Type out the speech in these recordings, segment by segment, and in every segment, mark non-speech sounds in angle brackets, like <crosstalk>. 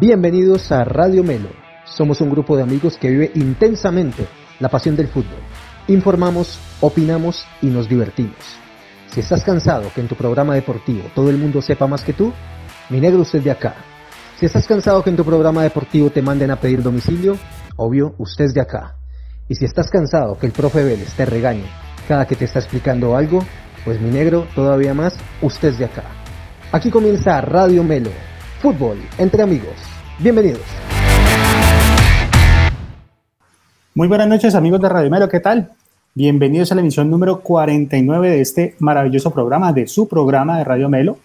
Bienvenidos a Radio Melo. Somos un grupo de amigos que vive intensamente la pasión del fútbol. Informamos, opinamos y nos divertimos. Si estás cansado que en tu programa deportivo todo el mundo sepa más que tú, mi negro usted de acá. Si estás cansado que en tu programa deportivo te manden a pedir domicilio, obvio, usted de acá. Y si estás cansado que el profe Vélez te regañe cada que te está explicando algo, pues mi negro, todavía más, usted es de acá. Aquí comienza Radio Melo, fútbol entre amigos. Bienvenidos. Muy buenas noches amigos de Radio Melo, ¿qué tal? Bienvenidos a la emisión número 49 de este maravilloso programa, de su programa de Radio Melo.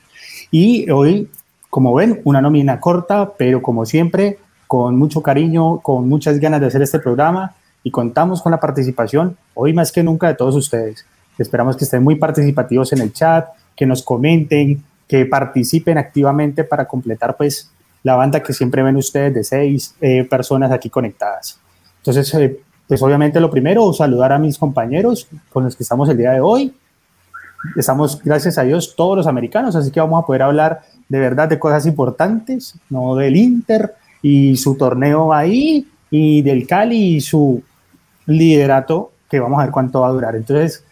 Y hoy, como ven, una nómina corta, pero como siempre, con mucho cariño, con muchas ganas de hacer este programa y contamos con la participación, hoy más que nunca, de todos ustedes. Esperamos que estén muy participativos en el chat, que nos comenten, que participen activamente para completar pues la banda que siempre ven ustedes de seis eh, personas aquí conectadas. Entonces, eh, pues obviamente lo primero, saludar a mis compañeros con los que estamos el día de hoy. Estamos, gracias a Dios, todos los americanos, así que vamos a poder hablar de verdad de cosas importantes, no del Inter y su torneo ahí, y del Cali y su liderato, que vamos a ver cuánto va a durar. Entonces,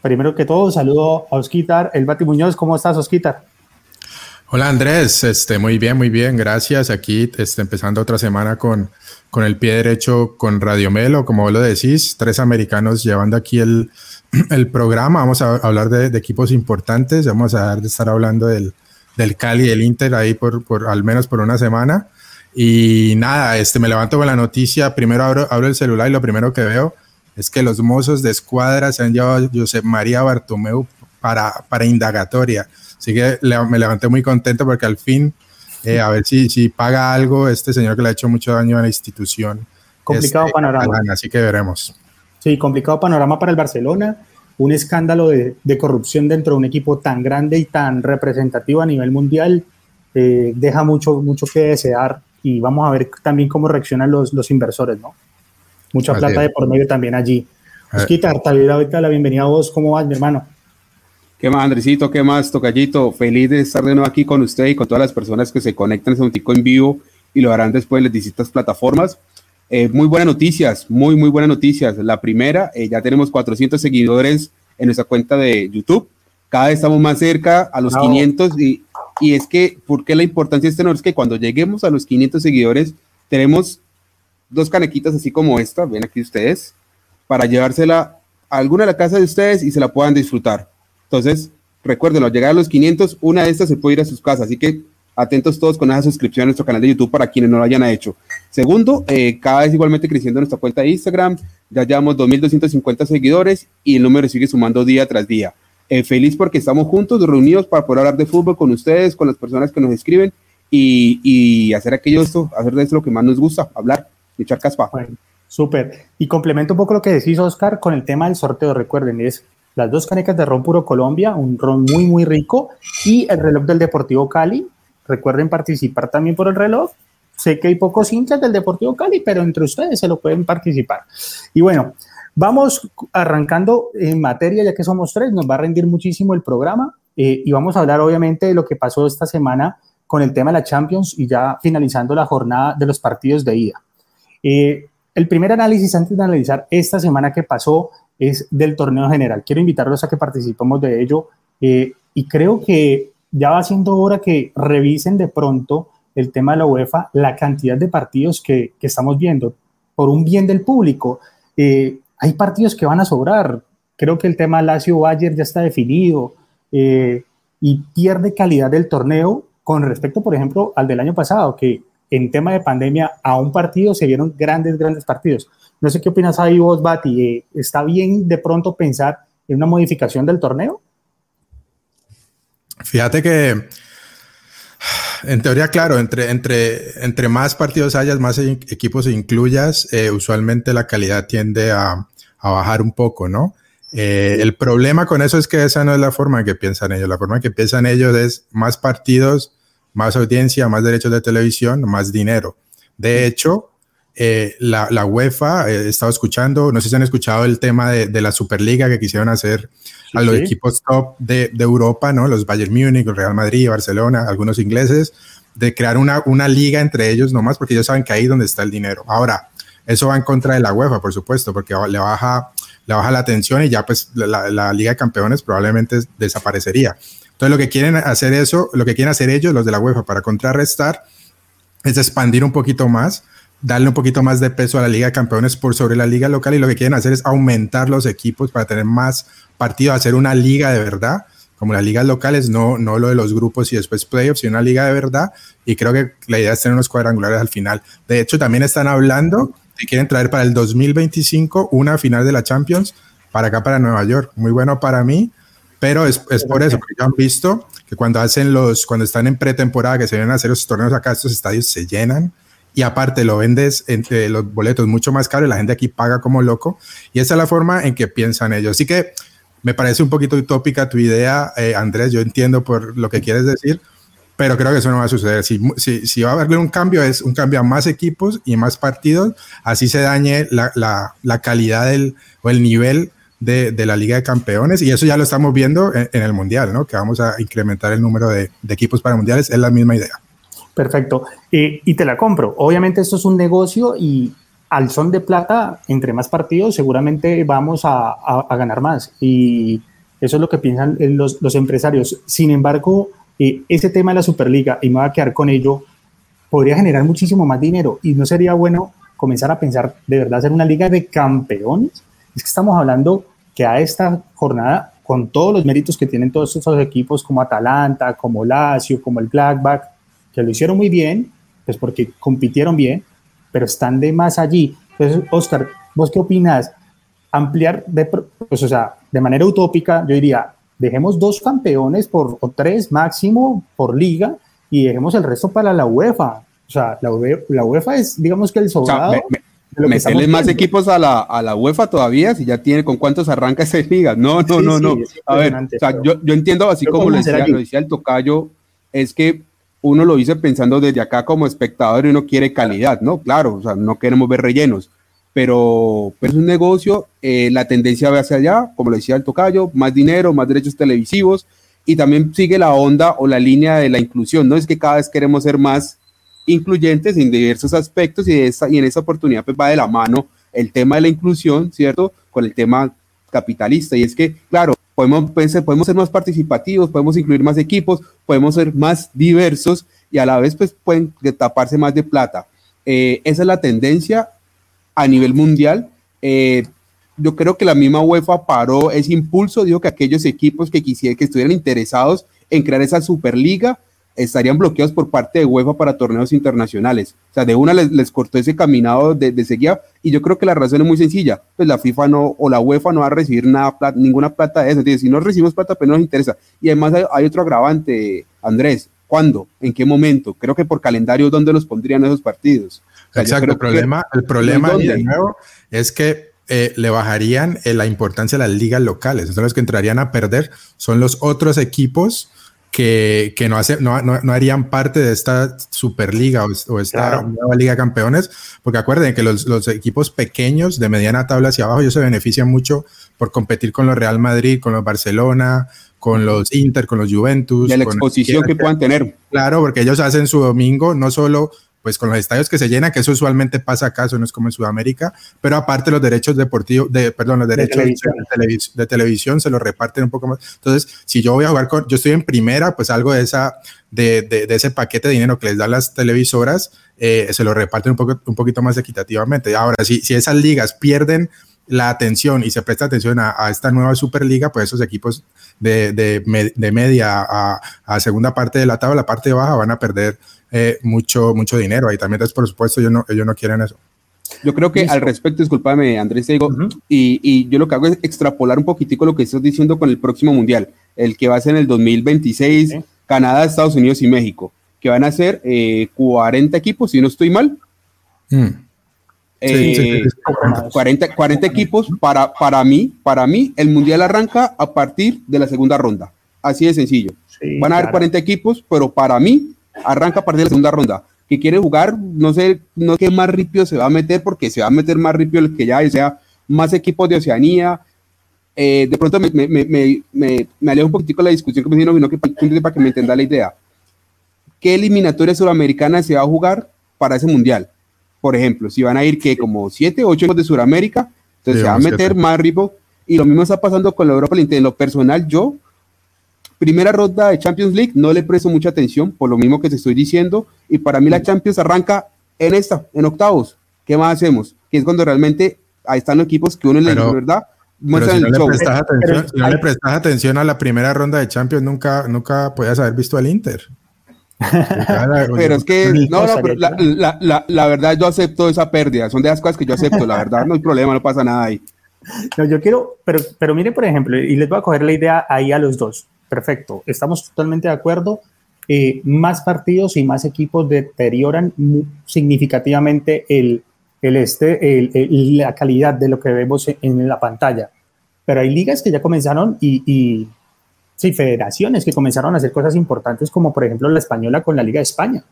primero que todo, saludo a Osquitar, el Bati Muñoz. ¿Cómo estás, Osquitar? Hola Andrés, este, muy bien, muy bien, gracias. Aquí este, empezando otra semana con, con el pie derecho con Radio Melo, como vos lo decís, tres americanos llevando aquí el, <clears throat> el programa. Vamos a hablar de, equipos importantes, vamos a estar hablando del, del Cali y del Inter ahí por, por, al menos por una semana. Y nada, este, me levanto con la noticia, primero abro, abro el celular y lo primero que veo es que los mozos de escuadra se han llevado a José María Bartomeu para, para indagatoria. Así que me levanté muy contento porque al fin, eh, a ver si, si paga algo este señor que le ha hecho mucho daño a la institución. Complicado este, panorama. así que veremos. Sí, complicado panorama para el Barcelona. Un escándalo de, de corrupción dentro de un equipo tan grande y tan representativo a nivel mundial eh, deja mucho, mucho que desear y vamos a ver también cómo reaccionan los, los inversores, ¿no? Mucha plata de por medio también allí. Osquita, tal ahorita la bienvenida a vos. ¿Cómo vas, mi hermano? ¿Qué más, Andresito? ¿Qué más, Tocallito? Feliz de estar de nuevo aquí con usted y con todas las personas que se conectan en este en vivo y lo harán después en las distintas plataformas. Eh, muy buenas noticias, muy, muy buenas noticias. La primera, eh, ya tenemos 400 seguidores en nuestra cuenta de YouTube. Cada vez estamos más cerca a los 500 y, y es que, ¿por qué la importancia de este no? Es que cuando lleguemos a los 500 seguidores, tenemos dos canequitas así como esta, ven aquí ustedes, para llevársela a alguna de la casa de ustedes y se la puedan disfrutar. Entonces, recuerden, al llegar a los 500, una de estas se puede ir a sus casas. Así que atentos todos con esa suscripción a nuestro canal de YouTube para quienes no lo hayan hecho. Segundo, eh, cada vez igualmente creciendo nuestra cuenta de Instagram. Ya llevamos 2.250 seguidores y el número sigue sumando día tras día. Eh, feliz porque estamos juntos, reunidos para poder hablar de fútbol con ustedes, con las personas que nos escriben y, y hacer aquello, esto, hacer de esto lo que más nos gusta, hablar, echar caspa. Bueno, súper. Y complemento un poco lo que decís, Oscar, con el tema del sorteo. Recuerden, es las dos canecas de ron puro Colombia, un ron muy, muy rico, y el reloj del Deportivo Cali. Recuerden participar también por el reloj. Sé que hay pocos hinchas del Deportivo Cali, pero entre ustedes se lo pueden participar. Y bueno, vamos arrancando en materia, ya que somos tres, nos va a rendir muchísimo el programa eh, y vamos a hablar obviamente de lo que pasó esta semana con el tema de la Champions y ya finalizando la jornada de los partidos de ida. Eh, el primer análisis antes de analizar esta semana que pasó es del torneo general. Quiero invitarlos a que participemos de ello eh, y creo que ya va siendo hora que revisen de pronto el tema de la UEFA, la cantidad de partidos que, estamos viendo por un bien del público. Eh, hay partidos que van a sobrar. Creo que el tema Lazio-Bayern ya está definido eh, y pierde calidad del torneo con respecto, por ejemplo, al del año pasado, que en tema de pandemia a un partido se vieron grandes, grandes partidos. No sé qué opinas ahí vos, Bati. Eh, ¿Está bien de pronto pensar en una modificación del torneo? Fíjate que, en teoría, claro, entre, entre, entre más partidos hayas, más e-, equipos incluyas, eh, usualmente la calidad tiende a, a bajar un poco, ¿no? Eh, el problema con eso es que esa no es la forma en que piensan ellos. La forma en que piensan ellos es más partidos, más audiencia, más derechos de televisión, más dinero. De hecho, eh, la, UEFA, he estado escuchando, no sé si han escuchado el tema de, la Superliga que quisieron hacer a los equipos top de, Europa, ¿no? Los Bayern Múnich, Real Madrid, Barcelona, algunos ingleses, de crear una, una liga entre ellos nomás, porque ellos saben que ahí es donde está el dinero. Ahora, eso va en contra de la UEFA, por supuesto, porque le baja, le baja la tensión y ya pues la, la Liga de Campeones probablemente desaparecería. Entonces lo que quieren hacer eso, lo que quieren hacer ellos, los de la UEFA, para contrarrestar, es expandir un poquito más darle un poquito más de peso a la Liga de Campeones por sobre la liga local y lo que quieren hacer es aumentar los equipos para tener más partidos, hacer una liga de verdad, como las ligas locales, no, no lo de los grupos y después playoffs, sino una liga de verdad. Y creo que la idea es tener unos cuadrangulares al final. De hecho, también están hablando que quieren traer para el 2025 una final de la Champions para acá, para Nueva York. Muy bueno para mí, pero es, es por eso, porque ya han visto que cuando hacen los, cuando están en pretemporada, que se vienen a hacer los torneos acá, estos estadios se llenan y aparte lo vendes entre los boletos mucho más caro y la gente aquí paga como loco. Y esa es la forma en que piensan ellos. Así que me parece un poquito utópica tu idea, eh, Andrés. Yo entiendo por lo que quieres decir, pero creo que eso no va a suceder. Si, si, si, va a haber un cambio, es un cambio a más equipos y más partidos, así se dañe la, la, la calidad del, o el nivel de, la Liga de Campeones. Y eso ya lo estamos viendo en, el Mundial, ¿no? Que vamos a incrementar el número de, equipos para mundiales. Es la misma idea. Perfecto. Eh, y te la compro. Obviamente esto es un negocio y al son de plata, entre más partidos, seguramente vamos a, ganar más. Y eso es lo que piensan los, los empresarios. Sin embargo, eh, ese tema de la Superliga, y me voy a quedar con ello, podría generar muchísimo más dinero. Y no sería bueno comenzar a pensar de verdad hacer una liga de campeones. Es que estamos hablando que a esta jornada, con todos los méritos que tienen todos estos equipos como Atalanta, como Lazio, como el Blackback, que lo hicieron muy bien, pues porque compitieron bien, pero están de más allí. Entonces, Oscar, ¿vos qué opinas? Ampliar, de, pues, o sea, de manera utópica, yo diría, dejemos dos campeones por, o tres máximo por liga y dejemos el resto para la UEFA. O sea, la, UEFA, es, digamos que el sobrado. O más equipos a la, a la UEFA todavía, si ya tiene con cuántos arranca esa liga. No, no, no, no. a ver, o sea, yo, yo, entiendo, así como lo decía, lo decía el tocayo, es que uno lo dice pensando desde acá como espectador y uno quiere calidad, ¿no? Claro, o sea, no queremos ver rellenos, pero, es un negocio, eh, la tendencia va hacia allá, como lo decía el tocayo, más dinero, más derechos televisivos y también sigue la onda o la línea de la inclusión, ¿no? Es que cada vez queremos ser más incluyentes en diversos aspectos y, y en esa oportunidad pues va de la mano el tema de la inclusión, ¿cierto? Con el tema capitalista y es que, claro, podemos, pues, podemos ser más participativos, podemos incluir más equipos, podemos ser más diversos y a la vez pues pueden taparse más de plata. Eh, esa es la tendencia a nivel mundial. Eh, yo creo que la misma UEFA paró ese impulso, dijo que aquellos equipos que quisieran, que estuvieran interesados en crear esa Superliga, estarían bloqueados por parte de UEFA para torneos internacionales. O sea, de una les, cortó ese caminado de, de seguida y yo creo que la razón es muy sencilla, pues la FIFA no o la UEFA no va a recibir nada, ninguna plata de eso. Entonces, si no recibimos plata, pues no nos interesa. Y además hay, otro agravante, Andrés, ¿cuándo? ¿En qué momento? Creo que por calendario, ¿dónde los pondrían esos partidos? Exacto, el problema, el problema de nuevo es que eh, le bajarían eh, la importancia a las ligas locales. Entonces los que entrarían a perder son los otros equipos que, que no, hace, no, no, harían parte de esta Superliga o, esta nueva Liga de Campeones, porque acuerden que los, los, equipos pequeños de mediana tabla hacia abajo, ellos se benefician mucho por competir con los Real Madrid, con los Barcelona, con los Inter, con los Juventus. De la exposición que puedan tener. Claro, porque ellos hacen su domingo no solo pues con los estadios que se llenan, que eso usualmente pasa acá, eso no es como en Sudamérica, pero aparte los derechos deportivos, de, perdón, los derechos de televisión. se los reparten un poco más. Entonces, si yo voy a jugar con, yo estoy en primera, pues algo de esa, de, de, ese paquete de dinero que les dan las televisoras, eh, se lo reparten un, poco, un poquito más equitativamente. Ahora, si, si esas ligas pierden la atención y se presta atención a, esta nueva Superliga, pues esos equipos de, de, de media a, a, segunda parte de la tabla, la parte baja, van a perder eh, mucho, mucho dinero ahí también. Entonces, por supuesto, ellos no, ellos no quieren eso. Yo creo que al respecto, discúlpame, Andrés, te digo, y, y, yo lo que hago es extrapolar un poquitico lo que estás diciendo con el próximo mundial, el que va a ser en el 2026, Canadá, Estados Unidos y México, que van a ser 40 eh, equipos, si no estoy mal. 40, mm. 40 eh, equipos para, para mí, para mí, el mundial arranca a partir de la segunda ronda. Así de sencillo. Van a haber 40 equipos, pero para mí arranca a partir de la segunda ronda que quiere jugar, no sé, no sé qué más ripio se va a meter, porque se va a meter más ripio el que ya hay, sea más equipos de Oceanía. Eh, de pronto me, me, me, me, alejo un poquitico de la discusión que me dijeron, que, para que me entienda la idea. ¿Qué eliminatoria sudamericana se va a jugar para ese mundial? Por ejemplo, si van a ir que como 7, 8 de Sudamérica, entonces se va a meter más ripio. Y lo mismo está pasando con la Europa En lo personal, yo primera ronda de Champions League, no le presto mucha atención, por lo mismo que te estoy diciendo, y para mí la Champions arranca en esta, en octavos. ¿Qué más hacemos? Que es cuando realmente ahí están los equipos que uno le dice, ¿verdad? Muestran si, no le prestas atención, si no le prestas atención a la primera ronda de Champions, nunca, nunca podías haber visto al Inter. <laughs> pero es que, no, no, pero la, la, la, la, verdad yo acepto esa pérdida, son de las cosas que yo acepto, la verdad no hay problema, no pasa nada ahí. <laughs> No, yo quiero, pero, pero mire, por ejemplo, y les voy a coger la idea ahí a los dos perfecto, estamos totalmente de acuerdo. Eh, más partidos y más equipos deterioran significativamente este, el, la calidad de lo que vemos en, la pantalla. Pero hay ligas que ya comenzaron y, y federaciones que comenzaron a hacer cosas importantes, como por ejemplo la española con la Liga de España.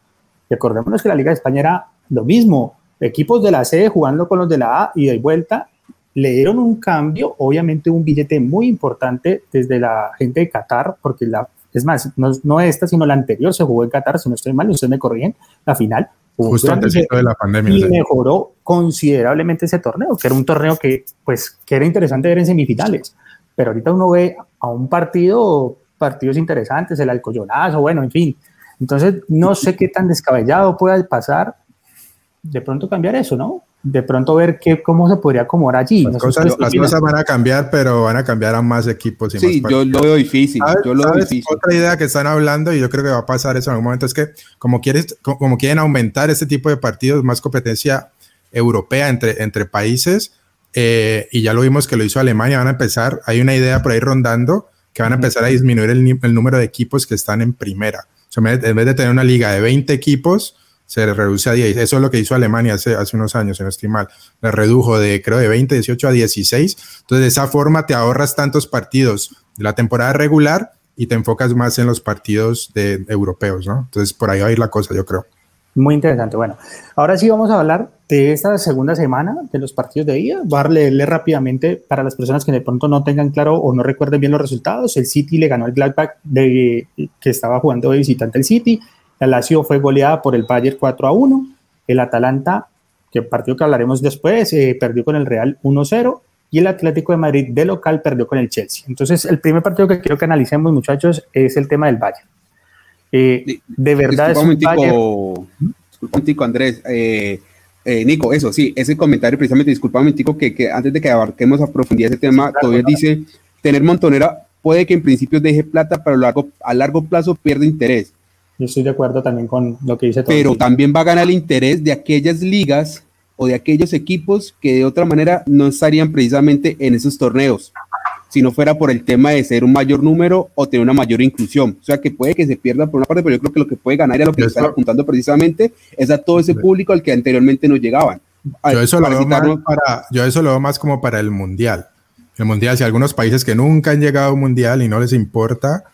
Recordémonos que la Liga de España era lo mismo, equipos de la C jugando con los de la A y de vuelta, le dieron un cambio, obviamente un billete muy importante desde la gente de Qatar, porque la, es más, no, esta, sino la anterior se jugó en Qatar, si no estoy mal, ustedes me corrigen, la final. Justo antes de la pandemia. Y mejoró considerablemente ese torneo, que era un torneo que, pues, que era interesante ver en semifinales. Pero ahorita uno ve a un partido, partidos interesantes, el Alcoyonazo, bueno, en fin. Entonces, no sé qué tan descabellado pueda pasar de pronto cambiar eso, ¿no? De pronto ver qué, cómo se podría acomodar allí. Las, cosas, van a cambiar, pero van a cambiar a más equipos. Y sí, yo lo veo difícil. Yo lo veo difícil. Otra idea que están hablando, y yo creo que va a pasar eso en algún momento, es que como, quieres, como quieren aumentar este tipo de partidos, más competencia europea entre, entre países, eh, y ya lo vimos que lo hizo Alemania, van a empezar, hay una idea por ahí rondando, que van a empezar a disminuir el, el número de equipos que están en primera. O sea, en vez de tener una liga de 20 equipos, se reduce a 10. Eso es lo que hizo Alemania hace, hace unos años, si no estoy mal. Le redujo de, creo, de 20, 18 a 16. Entonces, de esa forma te ahorras tantos partidos de la temporada regular y te enfocas más en los partidos de, europeos, ¿no? Entonces, por ahí va a ir la cosa, yo creo. Muy interesante. Bueno, ahora sí vamos a hablar de esta segunda semana de los partidos de día. Voy a leerle rápidamente para las personas que de pronto no tengan claro o no recuerden bien los resultados. El City le ganó el Gladbach de, que estaba jugando de visitante el City. La Lazio fue goleada por el Bayern 4 a 1. El Atalanta, que partido que hablaremos después, eh, perdió con el Real 1-0. Y el Atlético de Madrid de local perdió con el Chelsea. Entonces, el primer partido que quiero que analicemos, muchachos, es el tema del Bayern. Eh, de verdad es un Bayern... Disculpa Andrés. Eh, Nico, eso sí, ese comentario precisamente, disculpa Tico, que, que antes de que abarquemos a profundidad ese tema, todavía dice, tener montonera puede que en principio deje plata, pero a largo, a largo plazo pierde interés. Yo estoy de acuerdo también con lo que dice. Todo Pero también va a ganar el interés de aquellas ligas o de aquellos equipos que de otra manera no estarían precisamente en esos torneos, si no fuera por el tema de ser un mayor número o tener una mayor inclusión. O sea que puede que se pierda por una parte, pero yo creo que lo que puede ganar y a lo que están apuntando precisamente es a todo ese público al que anteriormente no llegaban. Yo eso, lo veo más para, yo eso lo veo más como para el mundial. El mundial, si algunos países que nunca han llegado a un mundial y no les importa,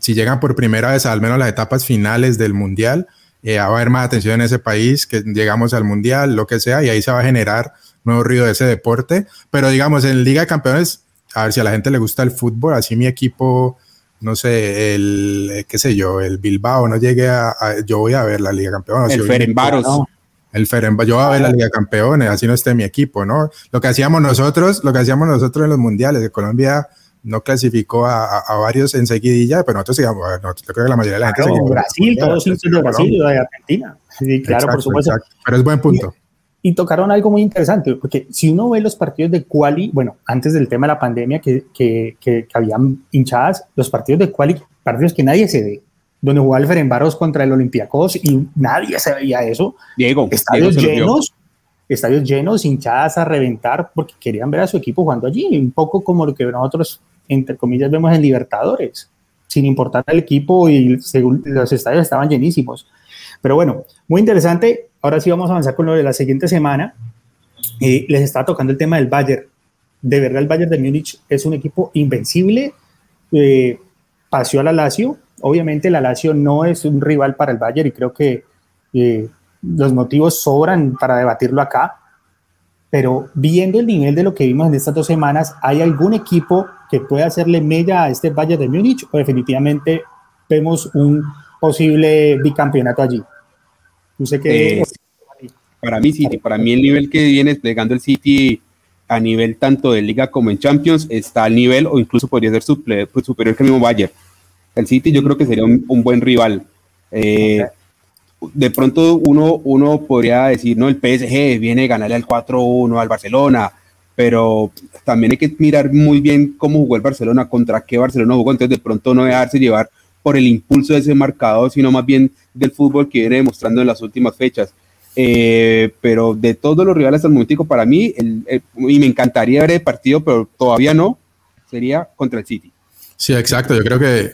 si llegan por primera vez al menos las etapas finales del mundial, eh, va a haber más atención en ese país, que llegamos al mundial, lo que sea, y ahí se va a generar nuevo ruido de ese deporte. Pero digamos, en Liga de Campeones, a ver si a la gente le gusta el fútbol, así mi equipo, no sé, el, eh, qué sé yo, el Bilbao no llegue a, yo voy a ver la Liga de Campeones. El Ferenbaros. El Ferenbaros, yo voy a ver la Liga de Campeones, así no esté mi equipo, ¿no? Lo que hacíamos nosotros, lo que hacíamos nosotros en los mundiales de Colombia no clasificó a, a, varios enseguidilla, pero nosotros digamos, yo creo que la mayoría de la gente... Brasil, todos los de Brasil y de Argentina. Sí, claro, por supuesto. Pero es buen punto. Y, tocaron algo muy interesante, porque si uno ve los partidos de quali, bueno, antes del tema de la pandemia que, que, que, habían hinchadas, los partidos de quali, partidos que nadie se ve, donde jugaba el Ferenbaros contra el Olympiacos y nadie se veía eso. Diego, estadios llenos, estadios llenos, hinchadas a reventar porque querían ver a su equipo jugando allí, un poco como lo que nosotros entre comillas, vemos en Libertadores, sin importar el equipo y los estadios estaban llenísimos. Pero bueno, muy interesante. Ahora sí vamos a avanzar con lo de la siguiente semana. Eh, les está tocando el tema del Bayern. De verdad, el Bayern de Múnich es un equipo invencible. Eh, paseó a la Lazio. Obviamente, la Lazio no es un rival para el Bayern y creo que eh, los motivos sobran para debatirlo acá, pero viendo el nivel de lo que vimos en estas dos semanas, ¿hay algún equipo que pueda hacerle mella a este Bayern de Múnich o definitivamente vemos un posible bicampeonato allí? sé que... Eh, para mí, City, para mí el nivel que viene desplegando el City a nivel tanto de liga como en Champions está al nivel o incluso podría ser pues, superior que el mismo Bayern. El City yo creo que sería un, buen rival. Eh, de pronto uno, uno podría decir, no, el PSG viene a ganarle al 4-1 al Barcelona, pero también hay que mirar muy bien cómo jugó el Barcelona, contra qué Barcelona jugó, entonces de pronto no dejarse llevar por el impulso de ese marcador, sino más bien del fútbol que viene demostrando en las últimas fechas. Eh, pero de todos los rivales al momento, para mí, y me encantaría ver el partido, pero todavía no, sería contra el City. Sí, exacto. Yo creo que,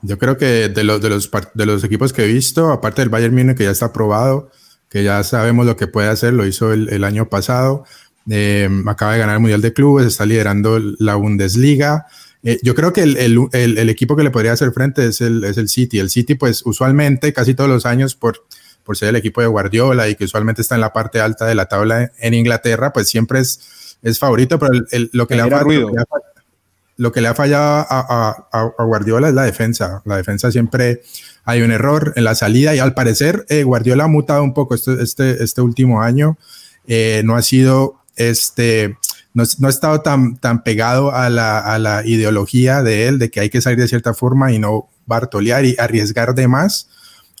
yo creo que de los, de los, de los equipos que he visto, aparte del Bayern Múnich, que ya está aprobado, que ya sabemos lo que puede hacer, lo hizo el, año pasado, eh, acaba de ganar el Mundial de Clubes, está liderando la Bundesliga. Eh, yo creo que el, el, el, equipo que le podría hacer frente es el, es el City. El City, pues usualmente, casi todos los años, por por ser el equipo de Guardiola y que usualmente está en la parte alta de la tabla en Inglaterra, pues siempre es, es favorito, pero lo, que le ha, lo, que le ha, fallado a, Guardiola es la defensa. La defensa siempre hay un error en la salida y al parecer eh, Guardiola ha mutado un poco este, este, este último año. Eh, no ha sido este, no, no, ha estado tan, tan pegado a la, a la, ideología de él, de que hay que salir de cierta forma y no bartolear y arriesgar de más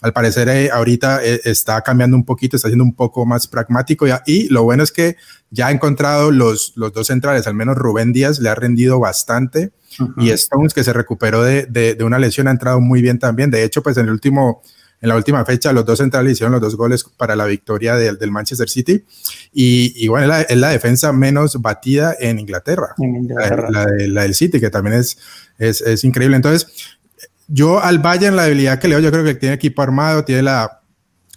al parecer eh, ahorita eh, está cambiando un poquito, está siendo un poco más pragmático y, lo bueno es que ya ha encontrado los, los dos centrales, al menos Rubén Díaz le ha rendido bastante y Stones que se recuperó de, de, una lesión ha entrado muy bien también. De hecho, pues en el último, en la última fecha los dos centrales hicieron los dos goles para la victoria del, del Manchester City y, y bueno, es la, defensa menos batida en Inglaterra, La, la, del City, que también es, es, es increíble. Entonces, yo al Bayern la debilidad que leo, yo creo que tiene equipo armado, tiene la,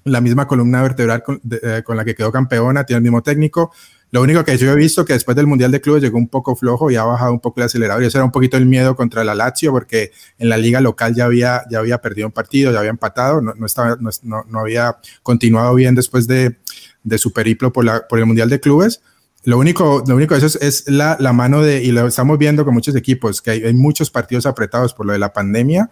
la misma columna vertebral con, eh, con, la que quedó campeona, tiene el mismo técnico. Lo único que yo he visto que después del Mundial de Clubes llegó un poco flojo y ha bajado un poco el acelerador. Y eso era un poquito el miedo contra la Lazio, porque en la liga local ya había, ya había perdido un partido, ya había empatado, no, no, estaba, no, no había continuado bien después de, de su periplo por, la, por el Mundial de Clubes. Lo único, lo único de eso es, la, la, mano de, y lo estamos viendo con muchos equipos, que hay, hay muchos partidos apretados por lo de la pandemia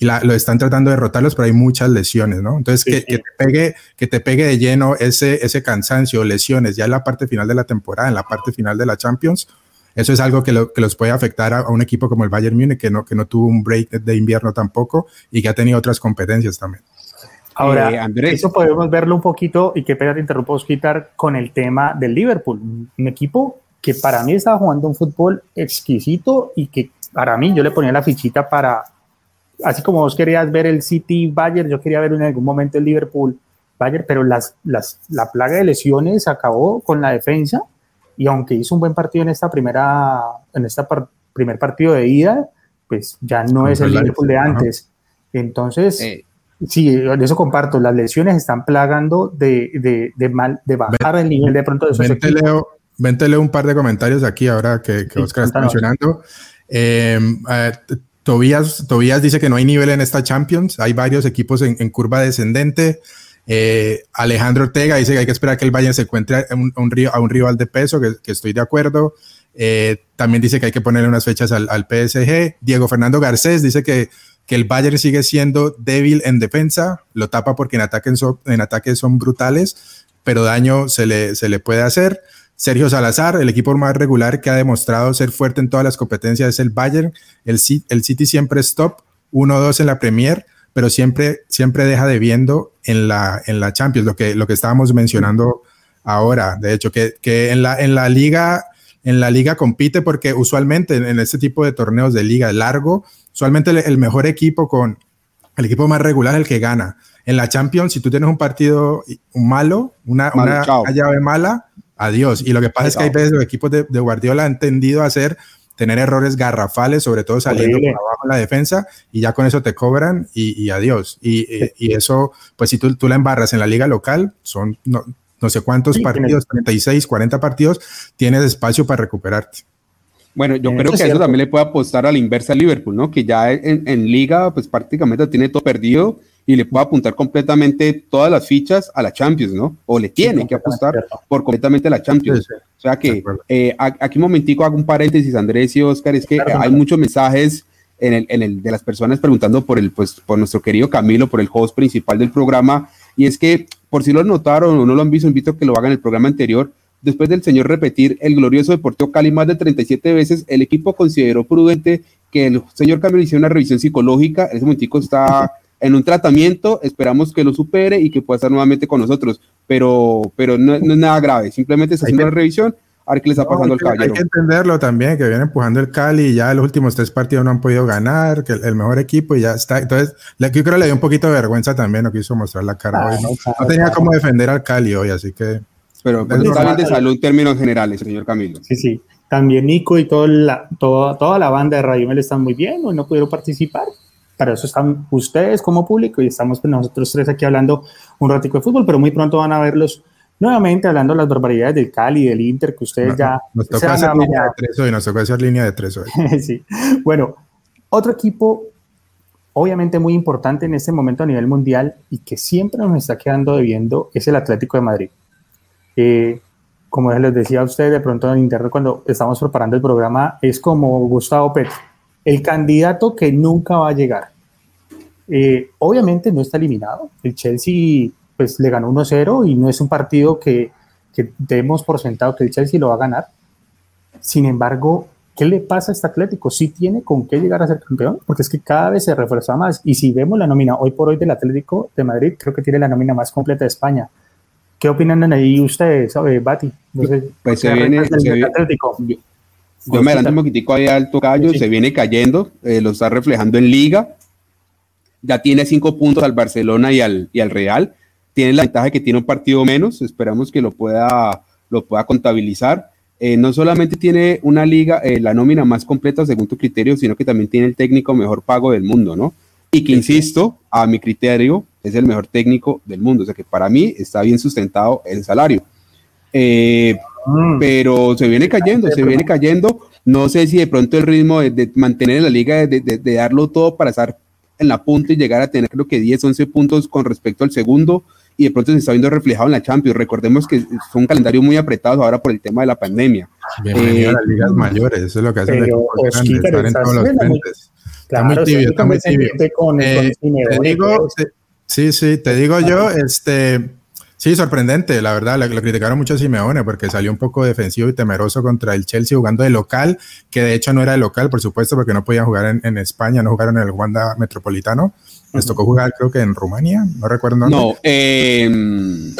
y lo están tratando de derrotarlos, pero hay muchas lesiones, ¿no? Entonces, que, te pegue, que te pegue de lleno ese, ese cansancio, lesiones, ya en la parte final de la temporada, en la parte final de la Champions, eso es algo que, lo, que los puede afectar a, un equipo como el Bayern Múnich, que no, que no tuvo un break de invierno tampoco y que ha tenido otras competencias también. Ahora, eh, Andrés. eso podemos verlo un poquito, y que pena te interrumpo, quitar con el tema del Liverpool, un equipo que para mí estaba jugando un fútbol exquisito y que para mí yo le ponía la fichita para, así como vos querías ver el City Bayern, yo quería ver en algún momento el Liverpool Bayern, pero las, las, la plaga de lesiones acabó con la defensa y aunque hizo un buen partido en esta primera, en esta primer partido de ida, pues ya no es el Liverpool de antes. Entonces, eh. sí, de eso comparto, las lesiones están plagando de, de, de mal, de bajar el nivel de pronto de esos vente Leo, vente leo un par de comentarios aquí ahora que, que Oscar está mencionando. Eh, eh, Tobías, Tobías dice que no hay nivel en esta Champions, hay varios equipos en, curva descendente. Eh, Alejandro Ortega dice que hay que esperar que el Bayern se encuentre a un, a un rival de peso, que, estoy de acuerdo. Eh, también dice que hay que ponerle unas fechas al, PSG. Diego Fernando Garcés dice que, que, el Bayern sigue siendo débil en defensa, lo tapa porque en ataque, ataque son brutales, pero daño se le, se le puede hacer. Sergio Salazar, el equipo más regular que ha demostrado ser fuerte en todas las competencias es el Bayern. El, el City siempre es top, 1-2 en la Premier, pero siempre, siempre deja debiendo en la, en la Champions, lo que, lo que estábamos mencionando ahora. De hecho, que, que en, la, en la liga en la liga compite porque usualmente en, este tipo de torneos de liga largo, usualmente el, mejor equipo con el equipo más regular es el que gana. En la Champions, si tú tienes un partido malo, una, una llave mala, adiós. Y lo que pasa es que hay veces los equipos de, Guardiola han tendido a hacer tener errores garrafales, sobre todo saliendo por abajo en la defensa, y ya con eso te cobran y, adiós. Y, eso, pues si tú, tú, la embarras en la liga local, son no, sé cuántos partidos, 36, 40 partidos, tienes espacio para recuperarte. Bueno, yo creo que eso también le puede apostar a la inversa a Liverpool, ¿no? Que ya en, en, liga, pues prácticamente tiene todo perdido y le puede apuntar completamente todas las fichas a la Champions, ¿no? O le tiene que apostar por completamente la Champions. O sea que eh, aquí un momentico hago un paréntesis, Andrés y Oscar, es que hay muchos mensajes en el, en el, de las personas preguntando por el, pues, por nuestro querido Camilo, por el host principal del programa, y es que, por si lo notaron o no lo han visto, invito a que lo hagan en el programa anterior, después del señor repetir el glorioso Deportivo Cali más de 37 veces, el equipo consideró prudente que el señor Camilo hiciera una revisión psicológica, en ese momentico está en un tratamiento, esperamos que lo supere y que pueda estar nuevamente con nosotros, pero, pero no, es nada grave, simplemente está haciendo una revisión, a ver qué les está pasando al caballero. Hay que entenderlo también, que viene empujando el Cali y ya los últimos tres partidos no han podido ganar, que el, mejor equipo y ya está. Entonces, yo creo que le dio un poquito de vergüenza también, no quiso mostrar la cara hoy. No, tenía cómo defender al Cali hoy, así que... Pero pues, está bien de salud en términos generales, señor Camilo. Sí, sí. También Nico y toda la, toda, toda la banda de Radio Mel están muy bien, hoy no pudieron participar. Para eso están ustedes como público y estamos pues, nosotros tres aquí hablando un ratico de fútbol, pero muy pronto van a verlos nuevamente hablando de las barbaridades del Cali, del Inter, que ustedes ya... Nos toca hacer línea de tres hoy, nos toca hacer línea de tres hoy. <laughs> sí. Bueno, otro equipo obviamente muy importante en este momento a nivel mundial y que siempre nos está quedando debiendo es el Atlético de Madrid. Eh, como les decía a ustedes de pronto en internet cuando estamos preparando el programa, es como Gustavo Petro, el candidato que nunca va a llegar. Eh, obviamente no está eliminado. El Chelsea pues le ganó 1-0 y no es un partido que, que demos por sentado que el Chelsea lo va a ganar. Sin embargo, ¿qué le pasa a este Atlético? Sí tiene con qué llegar a ser campeón, porque es que cada vez se refuerza más. Y si vemos la nómina hoy por hoy del Atlético de Madrid, creo que tiene la nómina más completa de España. ¿Qué opinan ahí ustedes, Bati? pues se viene, Atlético. Yo, me adelanto un poquitico ahí al tocayo, se viene cayendo, eh, lo está reflejando en Liga, ya tiene cinco puntos al Barcelona y al, y al Real, tiene la ventaja de que tiene un partido menos, esperamos que lo pueda, lo pueda contabilizar. Eh, no solamente tiene una liga, eh, la nómina más completa según tu criterio, sino que también tiene el técnico mejor pago del mundo, ¿no? Y que, insisto, a mi criterio, es el mejor técnico del mundo, o sea que para mí está bien sustentado el salario. Eh, mm. Pero se viene cayendo, se viene cayendo. No sé si de pronto el ritmo de, mantener la liga, de, de, darlo todo para estar en la punta y llegar a tener creo que 10, 11 puntos con respecto al segundo y de pronto se está viendo reflejado en la Champions. Recordemos que son un calendario muy apretado ahora por el tema de la pandemia. Bienvenido a las ligas mayores, eso es lo que hace pero, estar en todos los frentes. está muy tibio, está muy tibio. Con, eh, te digo, sí, sí, te digo yo, este Sí, sorprendente, la verdad, lo, criticaron mucho a Simeone porque salió un poco defensivo y temeroso contra el Chelsea jugando de local, que de hecho no era de local, por supuesto, porque no podían jugar en, España, no jugaron en el Wanda Metropolitano. Les tocó jugar, creo que en Rumania, no recuerdo dónde. No, en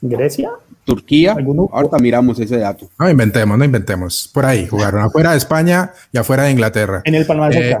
Grecia. Turquía. Ahorita miramos ese dato. No inventemos, no inventemos. Por ahí jugaron, afuera de España y afuera de Inglaterra. En el Palma eh,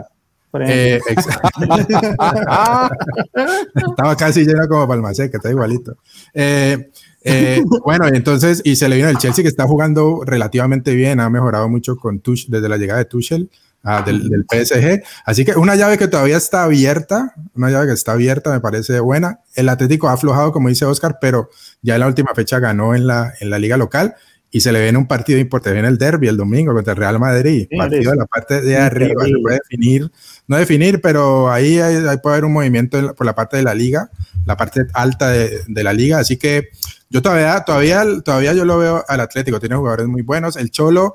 eh, <laughs> <laughs> Estaba casi lleno como Palmaseca, está igualito. Eh, eh, bueno, entonces, y se le vino el Chelsea que está jugando relativamente bien, ha mejorado mucho con Tuch, desde la llegada de Tuchel. Ah, del, del, PSG. Así que una llave que todavía está abierta, una llave que está abierta, me parece buena. El Atlético ha aflojado, como dice Oscar, pero ya en la última fecha ganó en la, en la liga local y se le viene un partido importante, viene el derby el domingo contra el Real Madrid, partido de la parte de arriba, se puede definir, no definir, pero ahí, puede haber un movimiento por la parte de la liga, la parte alta de, la liga, así que yo todavía, todavía, todavía yo lo veo al Atlético, tiene jugadores muy buenos, el Cholo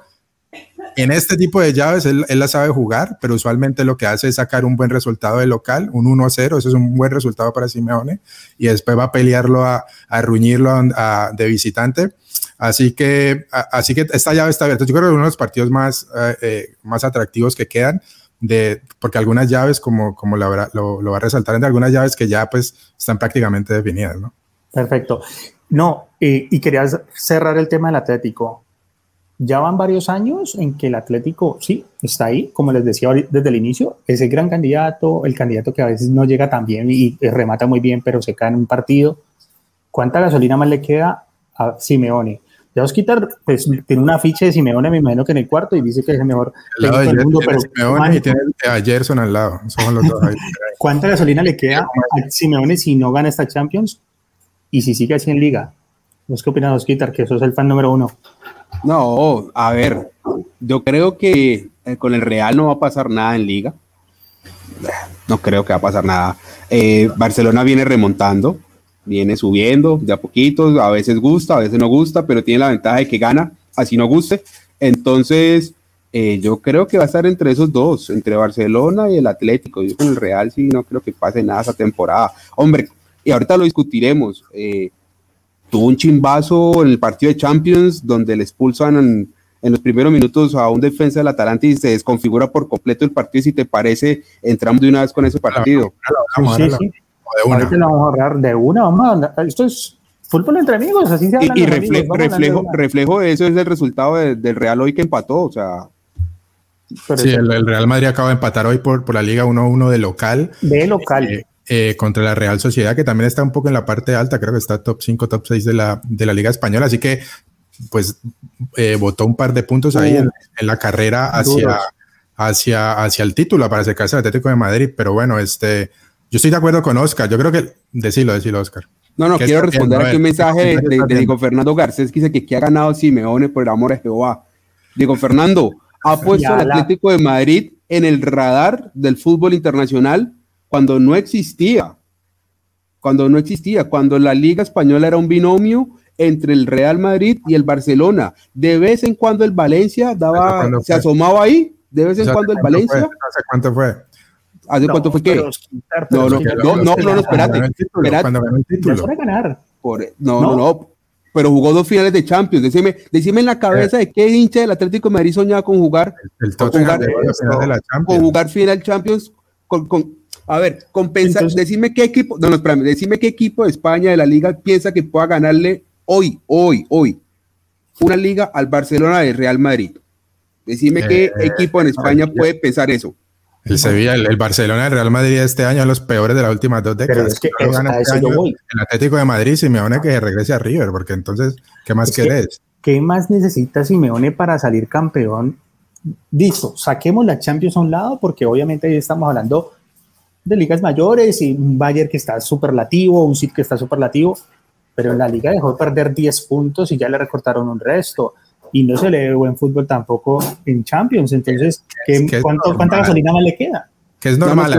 en este tipo de llaves él, la sabe jugar, pero usualmente lo que hace es sacar un buen resultado de local, un 1-0, eso es un buen resultado para Simeone, y después va a pelearlo, a, a ruñirlo de visitante. Así que, así que esta llave está abierta. Yo creo que uno de los partidos más, eh, eh, más atractivos que quedan, de, porque algunas llaves, como, como lo, lo, va a resaltar, en algunas llaves que ya pues están prácticamente definidas, ¿no? Perfecto. No, y quería cerrar el tema del Atlético. Ya van varios años en que el Atlético, sí, está ahí, como les decía desde el inicio, es el gran candidato, el candidato que a veces no llega tan bien y remata muy bien, pero se cae en un partido. ¿Cuánta gasolina más le queda a Simeone? Ya quitar, pues tiene una ficha de Simeone, me imagino que en el cuarto, y dice que es el mejor del mundo, pero Simeone y tiene a Gerson al lado. Son los dos ahí. <laughs> ¿Cuánta gasolina le queda <laughs> a Simeone si no gana esta Champions? Y si sigue así en Liga. ¿Vos qué opinas, Osquitar? Que eso es el fan número uno. No, a ver, yo creo que eh, con el Real no va a pasar nada en Liga. no creo que va a pasar nada. Eh, Barcelona viene remontando, viene subiendo de a poquitos, a veces gusta, a veces no gusta, pero tiene la ventaja de que gana, así no guste. Entonces, eh, yo creo que va a estar entre esos dos, entre Barcelona y el Atlético. Yo con el Real sí no creo que pase nada esa temporada. Hombre, y ahorita lo discutiremos. Eh, tuvo un chimbazo en el partido de Champions donde le expulsan en, los primeros minutos a un defensa del Atalanta y se desconfigura por completo el partido. Si te parece, entramos de una vez con ese partido. Sí, sí, De una. Ahorita vamos a ahorrar de una. Vamos a, esto es fútbol entre amigos, así se Y, y reflejo, reflejo de eso es el resultado del Real hoy que empató. O sea, sí, el, Real Madrid acaba de empatar hoy por, por la Liga 1-1 de local. De local. Eh, eh, contra la Real Sociedad, que también está un poco en la parte alta, creo que está top 5, top 6 de la, de la Liga Española, así que pues eh, votó un par de puntos ahí en, la carrera hacia, hacia, hacia el título para acercarse al Atlético de Madrid, pero bueno, este, yo estoy de acuerdo con Oscar, yo creo que, decilo, decilo Oscar. No, no, quiero responder aquí un mensaje de, Diego Fernando Garcés que dice que, que ha ganado Simeone por el amor a Jehová. Diego Fernando, ha puesto al Atlético de Madrid en el radar del fútbol internacional cuando no existía. Cuando no existía, cuando la Liga Española era un binomio entre el Real Madrid y el Barcelona. De vez en cuando el Valencia daba, se asomaba ahí, de vez en cuando el Valencia. ¿Hace cuánto fue? ¿Hace cuánto fue qué? No, no, no, no, no, espérate. Cuando ganó el título. no, no, no pero jugó dos finales de Champions. Decime, decime en la cabeza de qué hincha del Atlético de Madrid soñaba con jugar, el, con, jugar de la Champions. con jugar final Champions. Con, con, a ver, compensar, decime qué equipo, no, no, espérame, decime qué equipo de España de la liga piensa que pueda ganarle hoy, hoy, hoy, una liga al Barcelona del Real Madrid. Decime qué eh, equipo en España puede pensar eso. El Sevilla, el, Barcelona, el Real Madrid este año, los peores de las últimas dos décadas. que este El Atlético de Madrid, Simeone que regrese a River, porque entonces, ¿qué más querés? ¿Qué más necesita Simeone para salir campeón? Listo, saquemos la Champions a un lado, porque obviamente ahí estamos hablando de ligas mayores y un Bayern que está superlativo, un City que está superlativo, pero en la liga dejó de perder 10 puntos y ya le recortaron un resto y no se le ve buen fútbol tampoco en Champions. Entonces, ¿qué, ¿cuánta gasolina más le queda? Que es normal,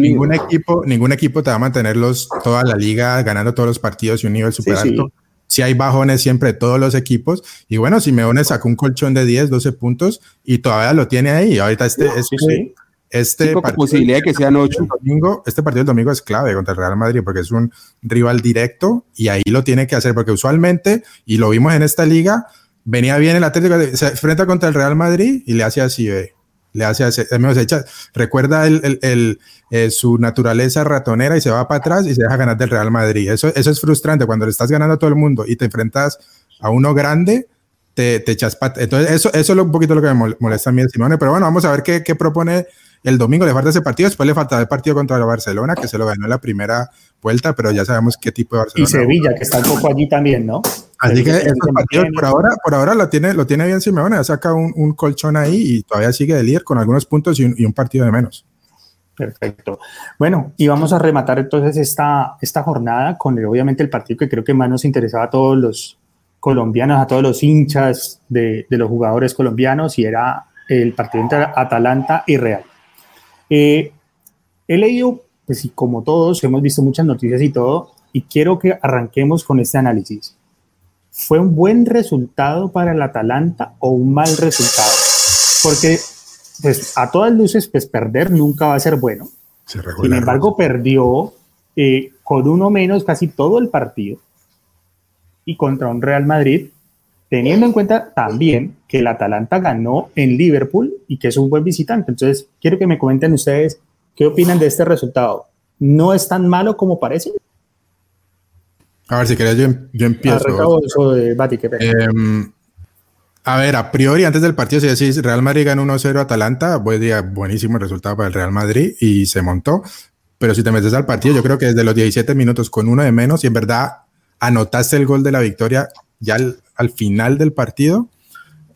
ningún, equipo, ningún equipo te va a mantener toda la liga ganando todos los partidos y un nivel súper alto. Si hay bajones siempre todos los equipos. Y bueno, Simeone sacó un colchón de 10, 12 puntos y todavía lo tiene ahí. Ahorita este, este, este partido, posibilidad de que sean 8. Domingo, este partido del domingo es clave contra el Real Madrid porque es un rival directo y ahí lo tiene que hacer porque usualmente, y lo vimos en esta liga, venía bien el Atlético, se enfrenta contra el Real Madrid y le hace así, le hace así, echa, recuerda el, el, eh, su naturaleza ratonera y se va para atrás y se deja ganar del Real Madrid. Eso, eso es frustrante cuando le estás ganando a todo el mundo y te enfrentas a uno grande, te, te echas Entonces, eso, eso es un poquito lo que me molesta a mí, Simone. Pero bueno, vamos a ver qué, qué propone el domingo. Le falta ese partido, después le falta el partido contra el Barcelona, que se lo ganó en la primera vuelta, pero ya sabemos qué tipo de Barcelona. Y Sevilla, que está un poco allí también, ¿no? Así que por ahora, por ahora lo tiene, lo tiene bien Simeone, ha sacado un, colchón ahí y todavía sigue de líder con algunos puntos y un, partido de menos. Perfecto. Bueno, y vamos a rematar entonces esta, esta jornada con obviamente el partido que creo que más nos interesaba a todos los colombianos, a todos los hinchas de, los jugadores colombianos y era el partido entre Atalanta y Real. Eh, he leído, pues y como todos, hemos visto muchas noticias y todo, y quiero que arranquemos con este análisis. ¿Fue un buen resultado para el Atalanta o un mal resultado? Porque pues, a todas luces, pues perder nunca va a ser bueno. Sin embargo, perdió eh, con uno menos casi todo el partido y contra un Real Madrid, teniendo en cuenta también que el Atalanta ganó en Liverpool y que es un buen visitante. Entonces, quiero que me comenten ustedes qué opinan de este resultado. ¿No es tan malo como parece? A ver, si querés, yo, em, yo empiezo. Em, a ver, a priori, antes del partido, si decís Real Madrid ganó 1-0 Atalanta, buen día, buenísimo resultado para el Real Madrid y se montó. Pero si te metes al partido, yo creo que desde los 17 minutos con uno de menos y en verdad anotaste el gol de la victoria ya al, final del partido,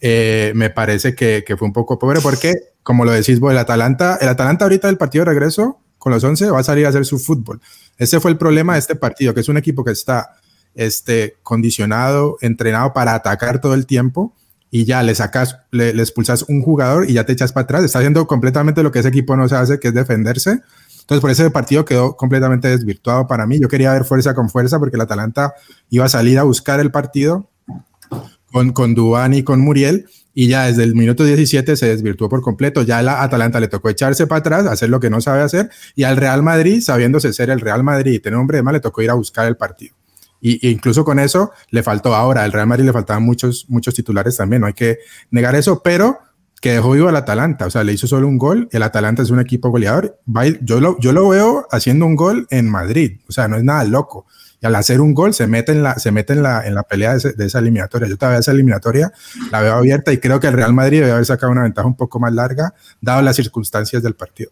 eh, me parece que, que, fue un poco pobre porque, como lo decís vos, el Atalanta, el Atalanta ahorita del partido de regreso con los 11 va a salir a hacer su fútbol. Ese fue el problema de este partido, que es un equipo que está este, condicionado, entrenado para atacar todo el tiempo y ya le sacas, le, expulsas un jugador y ya te echas para atrás. Está haciendo completamente lo que ese equipo no se hace, que es defenderse. Entonces, por ese partido quedó completamente desvirtuado para mí. Yo quería ver fuerza con fuerza porque el Atalanta iba a salir a buscar el partido con, con Dubán y con Muriel y ya desde el minuto 17 se desvirtuó por completo. Ya a Atalanta le tocó echarse para atrás, hacer lo que no sabe hacer, y al Real Madrid, sabiéndose ser el Real Madrid y tener hombre de más, le tocó ir a buscar el partido. Y, incluso con eso le faltó ahora, al Real Madrid le faltaban muchos, muchos titulares también, no hay que negar eso, pero que dejó vivo al Atalanta, o sea, le hizo solo un gol, el Atalanta es un equipo goleador, yo lo, yo lo veo haciendo un gol en Madrid, o sea, no es nada loco y al hacer un gol se mete en la, se mete en la, en la pelea de, esa eliminatoria. Yo todavía esa eliminatoria la veo abierta y creo que el Real Madrid debe haber sacado una ventaja un poco más larga, dado las circunstancias del partido.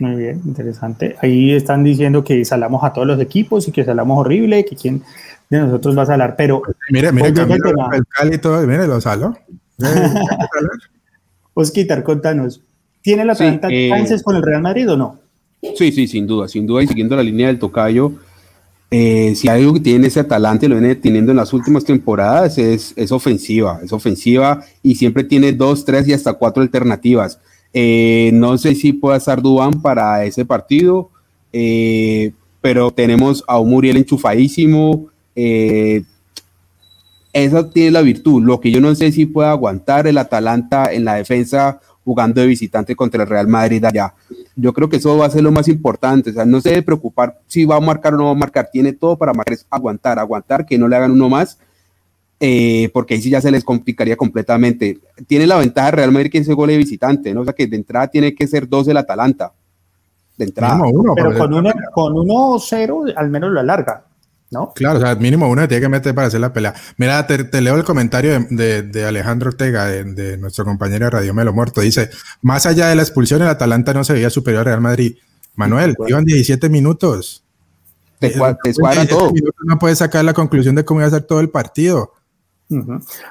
Muy bien, interesante. Ahí están diciendo que salamos a todos los equipos y que salamos horrible, que quién de nosotros va a salar, pero... Pues, mire, mire, el Cali todo, mire, lo saló. <laughs> Osquitar, contanos, ¿tiene la sí, eh, chances con el Real Madrid o no? Sí, sí, sin duda, sin duda, y siguiendo la línea del tocayo, eh, si algo que tiene ese Atalante lo viene teniendo en las últimas temporadas es, es, ofensiva, es ofensiva y siempre tiene dos, tres y hasta cuatro alternativas. Eh, no sé si puede estar Dubán para ese partido, eh, pero tenemos a un Muriel enchufadísimo. esa tiene la virtud. Lo que yo no sé si puede aguantar el Atalanta en la defensa jugando de visitante contra el Real Madrid allá. Yo creo que eso va a ser lo más importante. O sea, no se debe preocupar si va a marcar o no va a marcar. Tiene todo para marcar, es aguantar, aguantar, que no le hagan uno más, eh, porque ahí sí ya se les complicaría completamente. Tiene la ventaja Real Madrid que ese gol de visitante, ¿no? O sea, que de entrada tiene que ser dos el Atalanta. De entrada. pero con 1-0 con uno, al menos lo alarga. ¿No? Claro, o sea, mínimo uno tiene que meter para hacer la pelea. Mira, te, leo el comentario de, Alejandro Ortega, de, nuestro compañero de Radio Melo Muerto. Dice, más allá de la expulsión, el Atalanta no se veía superior al Real Madrid. Manuel, iban 17 minutos. Te, cuadra todo. no puedes sacar la conclusión de cómo iba a ser todo el partido.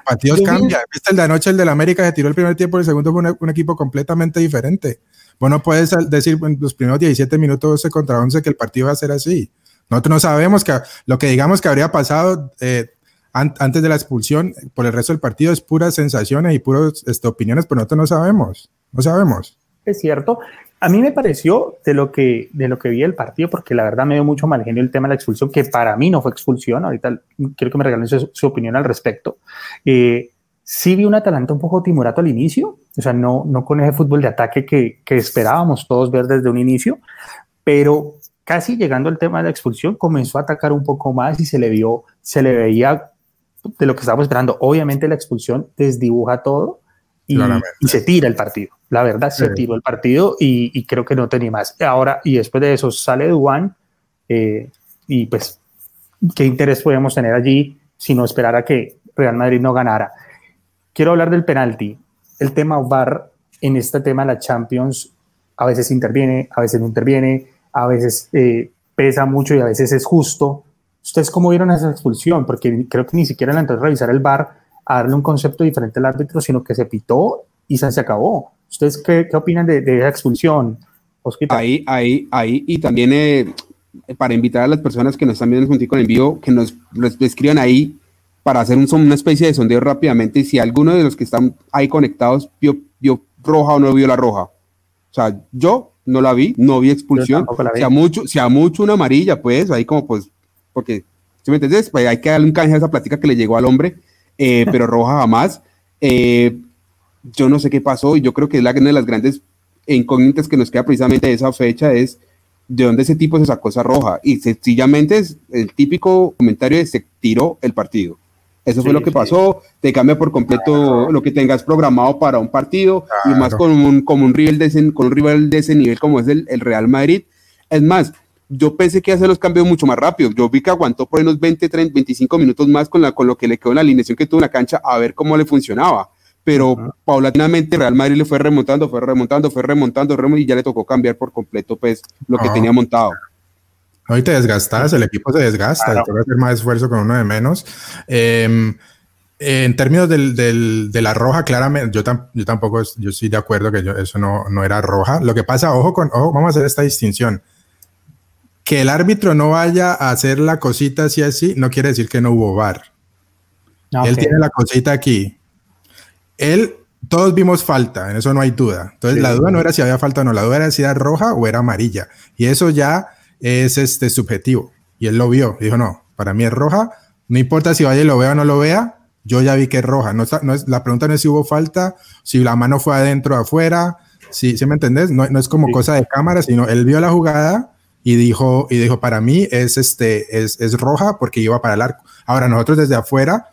Partidos cambian. Viste el de anoche, el del América se tiró el primer tiempo, el segundo fue un, equipo completamente diferente. Bueno, puedes decir en los primeros 17 minutos 12 contra 11 que el partido va a ser así. Nosotros no sabemos que lo que digamos que habría pasado eh, antes de la expulsión por el resto del partido es puras sensaciones y puras este, opiniones, pero nosotros no sabemos, no sabemos. Es cierto. A mí me pareció de lo que de lo que vi el partido, porque la verdad me dio mucho mal genio el tema de la expulsión, que para mí no fue expulsión. Ahorita quiero que me regalen su, opinión al respecto. Eh, sí vi un Atalanta un poco timorato al inicio, o sea, no, no con ese fútbol de ataque que, que esperábamos todos ver desde un inicio, pero casi llegando al tema de la expulsión, comenzó a atacar un poco más y se le vio, se le veía de lo que estábamos esperando. Obviamente la expulsión desdibuja todo y, se tira el partido. La verdad, se tiró el partido y, creo que no tenía más. Ahora, y después de eso sale Duan eh, y pues, ¿qué interés podemos tener allí si no esperar a que Real Madrid no ganara? Quiero hablar del penalti. El tema VAR en este tema de la Champions a veces interviene, a veces no interviene a veces eh, pesa mucho y a veces es justo. ¿Ustedes cómo vieron esa expulsión? Porque creo que ni siquiera le entró a revisar el bar a darle un concepto diferente al árbitro, sino que se pitó y se, acabó. ¿Ustedes qué, qué opinan de, de, esa expulsión? Ahí, ahí, ahí, y también eh, para invitar a las personas que nos están viendo contigo en envío, que nos, escriban ahí para hacer un, una especie de sondeo rápidamente si alguno de los que están ahí conectados vio, vio roja o no vio la roja. O sea, yo no la vi, no vi expulsión. Si a mucho, si a mucho una amarilla, pues, ahí como pues, porque, si me entiendes? Pues hay que darle un canje a esa plática que le llegó al hombre, eh, <laughs> pero roja jamás. Eh, yo no sé qué pasó y yo creo que es la, una de las grandes incógnitas que nos queda precisamente de esa fecha es de dónde ese tipo se sacó esa roja. Y sencillamente es el típico comentario de se tiró el partido. Eso fue lo que pasó, te cambia por completo lo que tengas programado para un partido y más con un, como un rival de ese, con un rival de ese nivel como es el, el, Real Madrid. Es más, yo pensé que hacer los cambios mucho más rápido. Yo vi que aguantó por unos 20, 30, 25 minutos más con, la, con lo que le quedó en la alineación que tuvo en la cancha a ver cómo le funcionaba. Pero paulatinamente Real Madrid le fue remontando, fue remontando, fue remontando, remontando y ya le tocó cambiar por completo pues lo que tenía montado. Hoy te desgastas, el equipo se desgasta, claro. te hacer más esfuerzo con uno de menos. Em, en términos del, del, de la roja, claramente, yo, yo tampoco, yo estoy de acuerdo que yo, eso no, no era roja. Lo que pasa, ojo con, ojo, vamos a hacer esta distinción. Que el árbitro no vaya a hacer la cosita así así, no quiere decir que no hubo VAR. Él tiene la cosita aquí. él, todos vimos falta, en eso no hay duda. Entonces, la duda no era si había falta o no, la duda era si era roja o era amarilla. Y eso ya es este, subjetivo. Y él lo vio, dijo, no, para mí es roja, no importa si vaya y lo vea o no lo vea, yo ya vi que es roja. No, no es, la pregunta no es si hubo falta, si la mano fue adentro o afuera, si, ¿sí me entendés? No, no es como cosa de cámara, sino él vio la jugada y dijo, y dijo, para mí es, este, es, es roja porque iba para el arco. Ahora, nosotros desde afuera,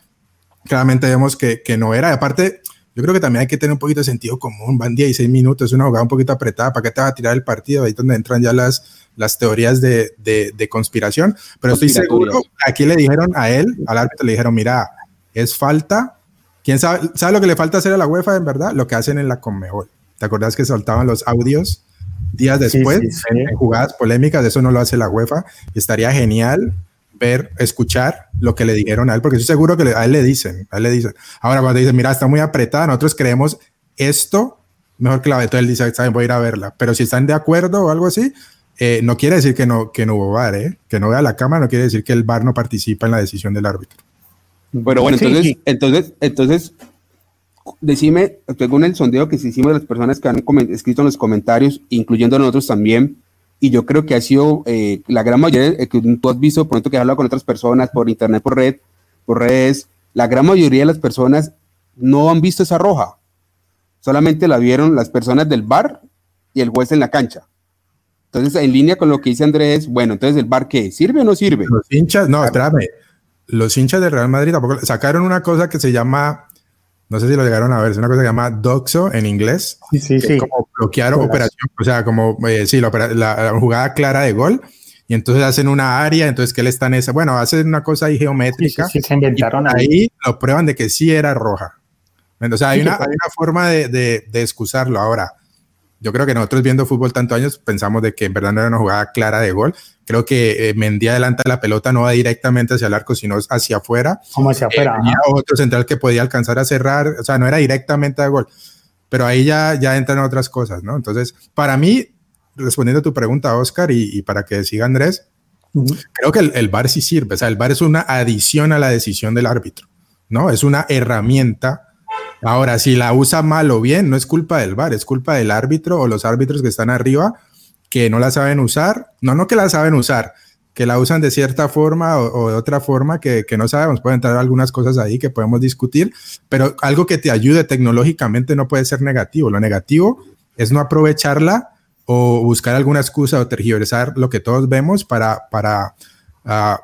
claramente vemos que, que no era. aparte, yo creo que también hay que tener un poquito de sentido común. Van 16 minutos, es una jugada un poquito apretada. ¿Para qué te va a tirar el partido? Ahí es donde entran ya las, las teorías de, de, de conspiración. Pero estoy seguro, aquí le dijeron a él, al árbitro, le dijeron, mira, es falta. ¿Quién sabe, sabe lo que le falta hacer a la UEFA en verdad? Lo que hacen en la Conmebol. ¿Te acordás que soltaban los audios días después en jugadas polémicas? Eso no lo hace la UEFA. Estaría genial ver, escuchar lo que le dijeron a él, porque estoy seguro que a él le dicen, a él le dicen. Ahora cuando dicen, mira, está muy apretada, nosotros creemos esto mejor que la él dice, ¿saben? voy a ir a verla. Pero si están de acuerdo o algo así, eh, no quiere decir que no, que no hubo VAR, ¿eh? que no vea la cámara, no quiere decir que el VAR no participa en la decisión del árbitro. Bueno, bueno, entonces, entonces, entonces, decime, según el sondeo que hicimos de las personas que han escrito en los comentarios, incluyendo nosotros también, y yo creo que ha sido eh, la gran mayoría eh, que tú has visto, por ejemplo, que has hablado con otras personas por internet, por red, por redes, la gran mayoría de las personas no han visto esa roja. Solamente la vieron las personas del bar y el juez en la cancha. Entonces, en línea con lo que dice Andrés, bueno, entonces el bar qué, ¿sirve o no sirve? Los hinchas, no, espérame. Los hinchas del Real Madrid tampoco sacaron una cosa que se llama no sé si lo llegaron a ver, es una cosa que se llama Doxo en inglés. Sí, sí, sí. como bloquear operación, o sea, como, eh, sí, la, jugada clara de gol. Y entonces hacen una área, entonces que él está en esa, bueno, hacen una cosa ahí geométrica. Sí, se inventaron ahí. ahí. lo prueban de que sí era roja. O sea, hay, una, hay una forma de, de, de excusarlo. Ahora, yo creo que nosotros viendo fútbol tantos años pensamos de que en verdad no era una jugada clara de gol. Creo que eh, Mendy adelanta la pelota no va directamente hacia el arco, sino hacia afuera. Como hacia afuera. Eh, otro central que podía alcanzar a cerrar, o sea, no era directamente a gol. Pero ahí ya, ya entran otras cosas, ¿no? Entonces, para mí, respondiendo a tu pregunta, Oscar, y, para que siga Andrés, creo que el, el VAR sí sirve. O sea, el VAR es una adición a la decisión del árbitro, ¿no? Es una herramienta Ahora, si la usa mal o bien, no es culpa del VAR, es culpa del árbitro o los árbitros que están arriba que no la saben usar. No, no que la saben usar, que la usan de cierta forma o, de otra forma que, no sabemos. Pueden entrar algunas cosas ahí que podemos discutir, pero algo que te ayude tecnológicamente no puede ser negativo. Lo negativo es no aprovecharla o buscar alguna excusa o tergiversar lo que todos vemos para, para uh,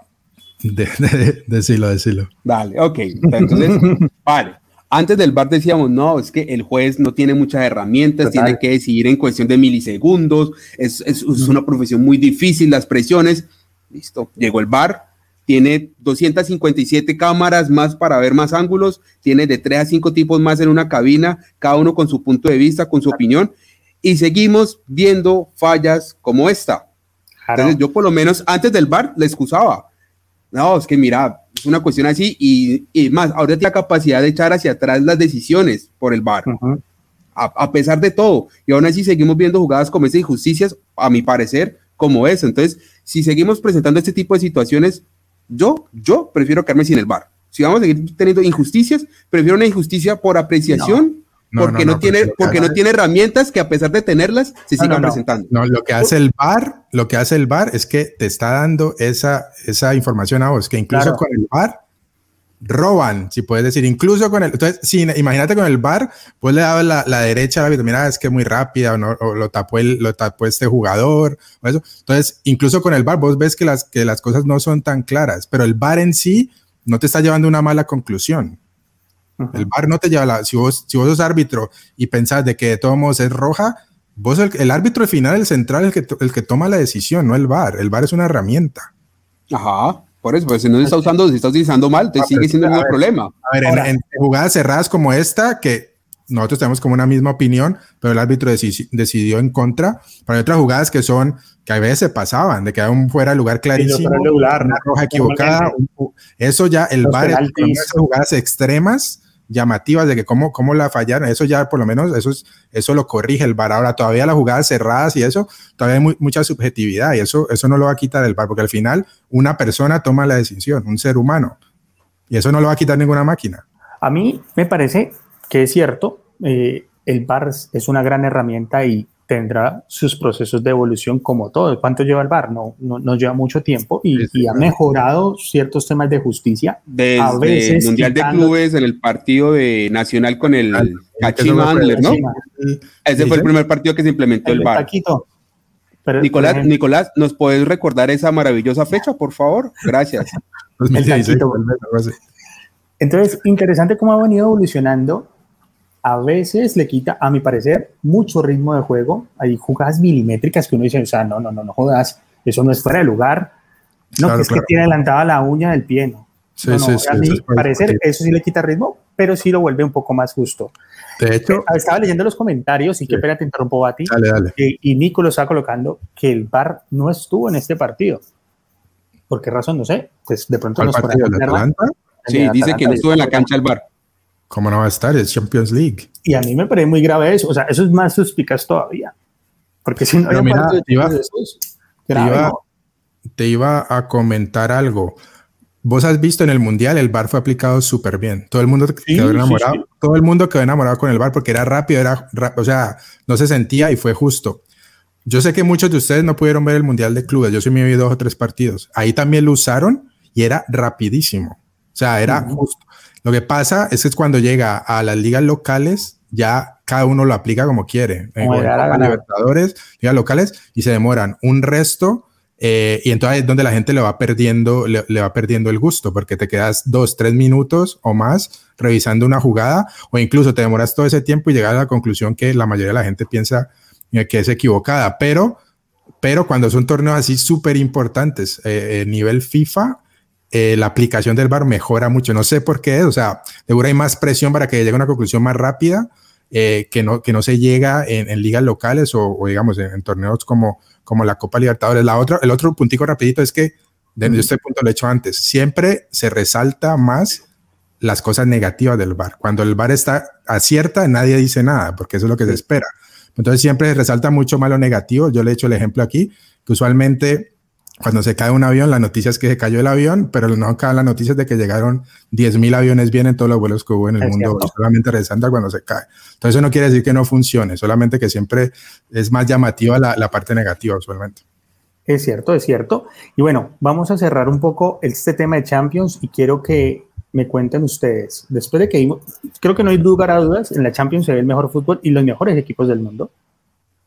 decirlo, decirlo. Vale, ok. Entonces, vale. Antes del bar decíamos, no, es que el juez no tiene muchas herramientas, tiene que decidir en cuestión de milisegundos, es, es, una profesión muy difícil, las presiones. Listo, llegó el bar, tiene 257 cámaras más para ver más ángulos, tiene de 3 a 5 tipos más en una cabina, cada uno con su punto de vista, con su opinión, y seguimos viendo fallas como esta. Entonces yo por lo menos antes del bar le excusaba. No, es que mira, es una cuestión así y, más, ahora tiene la capacidad de echar hacia atrás las decisiones por el VAR. a, pesar de todo. Y aún así seguimos viendo jugadas como esas injusticias, a mi parecer, como eso. Entonces, si seguimos presentando este tipo de situaciones, yo, yo prefiero quedarme sin el VAR. Si vamos a seguir teniendo injusticias, prefiero una injusticia por apreciación porque no, tiene, porque no tiene herramientas que a pesar de tenerlas se sigan presentando. No, lo que hace el bar, lo que hace el bar es que te está dando esa, esa información a vos, que incluso con el bar roban, si puedes decir, incluso con el, entonces, si, imagínate con el bar, pues le dabas la, la derecha a la mira, es que es muy rápida, o, no, lo, tapó el, lo tapó este jugador, o eso. Entonces, incluso con el bar, vos ves que las, que las cosas no son tan claras, pero el bar en sí no te está llevando a una mala conclusión. El bar no te lleva la. Si vos, si vos sos árbitro y pensás de que de todos modos es roja, vos el, el árbitro final, el central, el que, el que toma la decisión, no el bar. El bar es una herramienta. Ajá. Por eso, pues si no se está usando, si está utilizando mal, te ah, sigue siendo el mismo problema. A ver, en, jugadas cerradas como esta, que nosotros tenemos como una misma opinión, pero el árbitro decidió en contra. Pero hay otras jugadas que son, que a veces se pasaban, de que hay un fuera de lugar clarísimo, una roja equivocada. eso ya, el bar, esas jugadas extremas, llamativas de que cómo, cómo la fallaron, eso ya por lo menos eso, eso lo corrige el VAR. Ahora todavía las jugadas cerradas y eso, todavía hay mucha subjetividad y eso, eso no lo va a quitar el VAR, porque al final una persona toma la decisión, un ser humano, y eso no lo va a quitar ninguna máquina. A mí me parece que es cierto, eh, el VAR es una gran herramienta y tendrá sus procesos de evolución como todo. ¿Cuánto lleva el VAR? No, no, lleva mucho tiempo y, ha mejorado ciertos temas de justicia. Desde el Mundial de Clubes, en el partido de Nacional con el Cachimandler, ¿no? Ese fue el primer partido que se implementó el, VAR. Nicolás, Nicolás, ¿nos puedes recordar esa maravillosa fecha, por favor? Gracias. <laughs> Entonces, interesante cómo ha venido evolucionando a veces le quita, a mi parecer, mucho ritmo de juego. Hay jugadas milimétricas que uno dice, o sea, no, no, no, no jodas, eso no es fuera de lugar. No, que es que tiene adelantada la uña del pie, ¿no? Sí, sí, sí, a mi parecer, eso sí le quita ritmo, pero sí lo vuelve un poco más justo. De hecho, eh, estaba leyendo los comentarios y qué pena te interrumpo, Bati. Dale, dale. y Nico lo estaba colocando que el VAR no estuvo en este partido. ¿Por qué razón? No sé. Pues de pronto nos partido, Sí, dice que no estuvo en la cancha el VAR. ¿Cómo no va a estar? Es Champions League. Y a mí me parece muy grave eso. O sea, eso es más suspicaz todavía. Porque si no mira, te, iba, te, iba, a comentar algo. Vos has visto en el mundial el bar fue aplicado súper bien. Todo el mundo quedó enamorado. Todo el mundo quedó enamorado con el bar porque era rápido, era, o sea, no se sentía y fue justo. Yo sé que muchos de ustedes no pudieron ver el mundial de clubes. Yo sí me vi dos o tres partidos. Ahí también lo usaron y era rapidísimo. O sea, era justo. Lo que pasa es que cuando llega a las ligas locales, ya cada uno lo aplica como quiere. Como a Libertadores, ligas locales, y se demoran un resto. Eh, y entonces es donde la gente le va perdiendo, le, va perdiendo el gusto, porque te quedas dos, tres minutos o más revisando una jugada, o incluso te demoras todo ese tiempo y llegas a la conclusión que la mayoría de la gente piensa eh, que es equivocada. Pero, pero cuando son torneos así súper importantes, eh, nivel FIFA, eh, la aplicación del bar mejora mucho. No sé por qué, o sea, seguro hay más presión para que llegue a una conclusión más rápida eh, que, no, que no se llega en, ligas locales o, digamos en, torneos como, como la Copa Libertadores. La otra, el otro puntico rapidito es que, de este punto lo he hecho antes, siempre se resalta más las cosas negativas del bar. Cuando el bar está acierta, nadie dice nada, porque eso es lo que se espera. Entonces siempre se resalta mucho más lo negativo. Yo le he hecho el ejemplo aquí, que usualmente cuando se cae un avión, la noticia es que se cayó el avión, pero no acaba la noticia de que llegaron 10.000 aviones bien en todos los vuelos que hubo en el mundo, solamente resalta cuando se cae. Entonces eso no quiere decir que no funcione, solamente que siempre es más llamativa la, la parte negativa usualmente. Es cierto, es cierto. Y bueno, vamos a cerrar un poco este tema de Champions y quiero que me cuenten ustedes, después de que creo que no hay lugar a dudas, en la Champions se ve el mejor fútbol y los mejores equipos del mundo.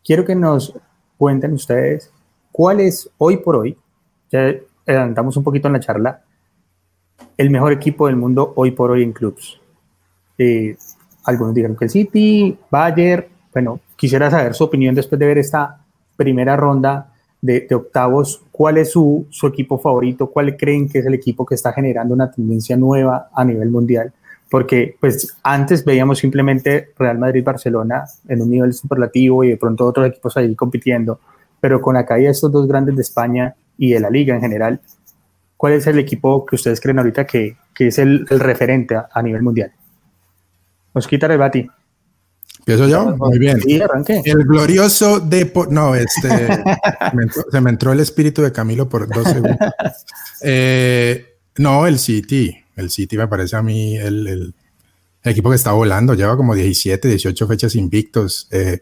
Quiero que nos cuenten ustedes ¿Cuál es hoy por hoy, ya adelantamos un poquito en la charla, el mejor equipo del mundo hoy por hoy en clubs? Eh, algunos dijeron que el City, Bayern, bueno, quisiera saber su opinión después de ver esta primera ronda de, octavos, ¿cuál es su, su, equipo favorito? ¿Cuál creen que es el equipo que está generando una tendencia nueva a nivel mundial? Porque pues antes veíamos simplemente Real Madrid-Barcelona en un nivel superlativo y de pronto otros equipos ahí compitiendo pero con la caída de estos dos grandes de España y de la liga en general, ¿cuál es el equipo que ustedes creen ahorita que, que es el, el referente a, nivel mundial? Nos quita el bati. ¿Empiezo yo? Muy bien. Sí. El glorioso de... No, este... se me entró el espíritu de Camilo por dos segundos. Eh, no, el City. El City me parece a mí el, el, equipo que está volando. Lleva como 17, 18 fechas invictos. Eh,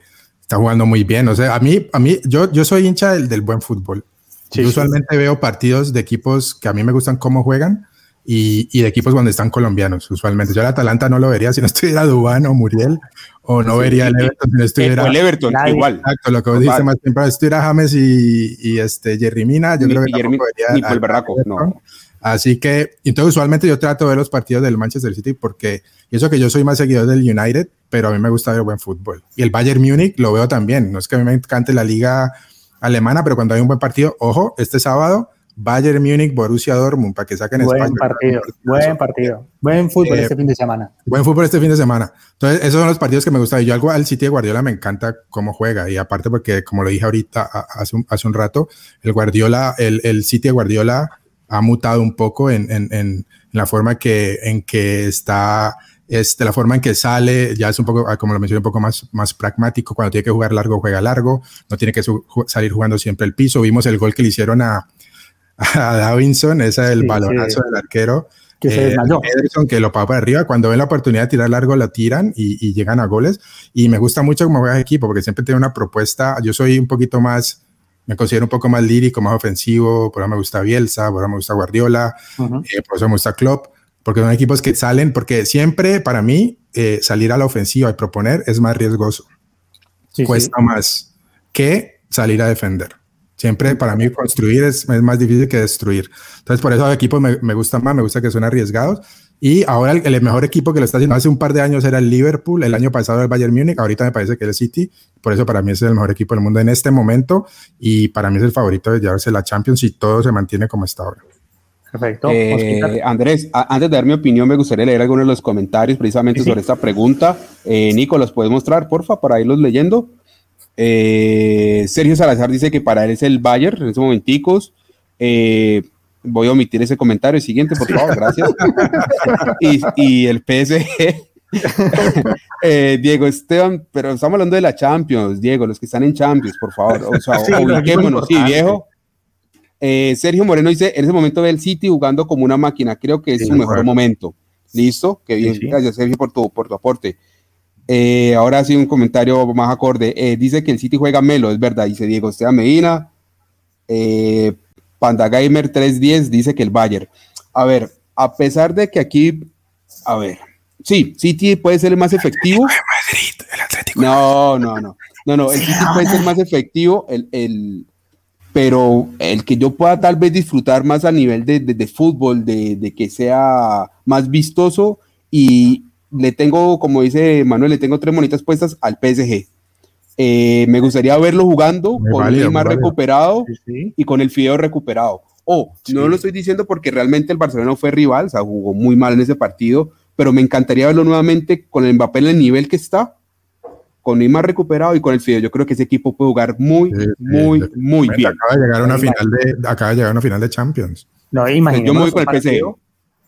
está jugando muy bien. O sea, a mí, a mí, yo, yo soy hincha del, del buen fútbol. yo usualmente veo partidos de equipos que a mí me gustan cómo juegan y, y, de equipos donde están colombianos, usualmente. Yo el Atalanta no lo vería si no <laughs> estuviera Dubán o Muriel, o no vería el Everton si no estuviera. el Everton, igual. Exacto, lo que vos dices más temprano, si estuviera James y, y, este Jerry Mina, yo creo que Jeremy, vería. Ni el Berraco, no. Así que, entonces usualmente yo trato de ver los partidos del Manchester City porque, y eso que yo soy más seguidor del United, pero a mí me gusta ver buen fútbol. Y el Bayern Múnich lo veo también. No es que a mí me encante la liga alemana, pero cuando hay un buen partido, ojo, este sábado, Bayern Múnich, Borussia Dortmund, para que saquen buen Partido, buen partido, buen fútbol eh, este fin de semana. Buen fútbol este fin de semana. Entonces, esos son los partidos que me gustan. Yo algo al City de Guardiola me encanta cómo juega. Y aparte porque, como lo dije ahorita, hace un, hace un rato, el Guardiola, el, el City de Guardiola ha mutado un poco en, en, en la forma que, en que está este, la forma en que sale ya es un poco, como lo mencioné, un poco más, más pragmático. Cuando tiene que jugar largo, juega largo. No tiene que salir jugando siempre el piso. Vimos el gol que le hicieron a, a Davinson, ese es el balonazo del arquero. que se desmayó. Ederson, que lo paga para arriba, cuando ven la oportunidad de tirar largo la tiran y, llegan a goles. Y me gusta mucho cómo juega el equipo, porque siempre tiene una propuesta. Yo soy un poquito más, me considero un poco más lírico, más ofensivo. Por eso me gusta Bielsa, por eso me gusta Guardiola, eh, por eso me gusta Klopp, porque son equipos que salen, porque siempre para mí eh, salir a la ofensiva y proponer es más riesgoso. Cuesta más que salir a defender. Siempre para mí construir es, es, más difícil que destruir. Entonces, por eso los equipos me, me gustan más, me gusta que son arriesgados. Y ahora el, mejor equipo que lo está haciendo hace un par de años era el Liverpool, el año pasado el Bayern Múnich, ahorita me parece que es el City, por eso para mí es el mejor equipo del mundo en este momento y para mí es el favorito de llevarse la Champions y todo se mantiene como está ahora. Perfecto. Eh, Andrés, antes de dar mi opinión, me gustaría leer algunos de los comentarios precisamente sobre esta pregunta. Eh, Nico, ¿los puedes mostrar, porfa, para irlos leyendo? Eh, Sergio Salazar dice que para él es el Bayern en estos momenticos. Eh, voy a omitir ese comentario. Siguiente, por favor, gracias. <laughs> y, el PSG. Eh, Diego Esteban, pero estamos hablando de la Champions, Diego, los que están en Champions, por favor. O sea, <laughs> sí, ubiquémonos, sí, viejo. Sergio Moreno dice: En ese momento ve el City jugando como una máquina. Creo que es su mejor momento. Listo, qué bien. Gracias, Sergio, por tu, por tu aporte. Eh, ahora sí, un comentario más acorde. Eh, dice que el City juega Melo, es verdad, dice Diego Esteban Medina. Eh, Panda Gamer 310 dice que el Bayern. A ver, a pesar de que aquí, a ver, sí, City puede ser el más efectivo. no, no, no, no, no, el City puede ser más efectivo, el, el, pero el que yo pueda tal vez disfrutar más a nivel de, de, fútbol, de, de, que sea más vistoso y, le tengo, como dice Manuel, le tengo tres monitas puestas al PSG. Eh, me gustaría verlo jugando con el más recuperado y con el Fideo recuperado. O no lo estoy diciendo porque realmente el Barcelona fue rival, o sea, jugó muy mal en ese partido, pero me encantaría verlo nuevamente con el Mbappé en el nivel que está, con Neymar recuperado y con el Fideo. Yo creo que ese equipo puede jugar muy, muy, muy bien. Acaba de llegar a una final de, acaba de llegar a una final de Champions. No, imagínate. Yo me voy con el PSG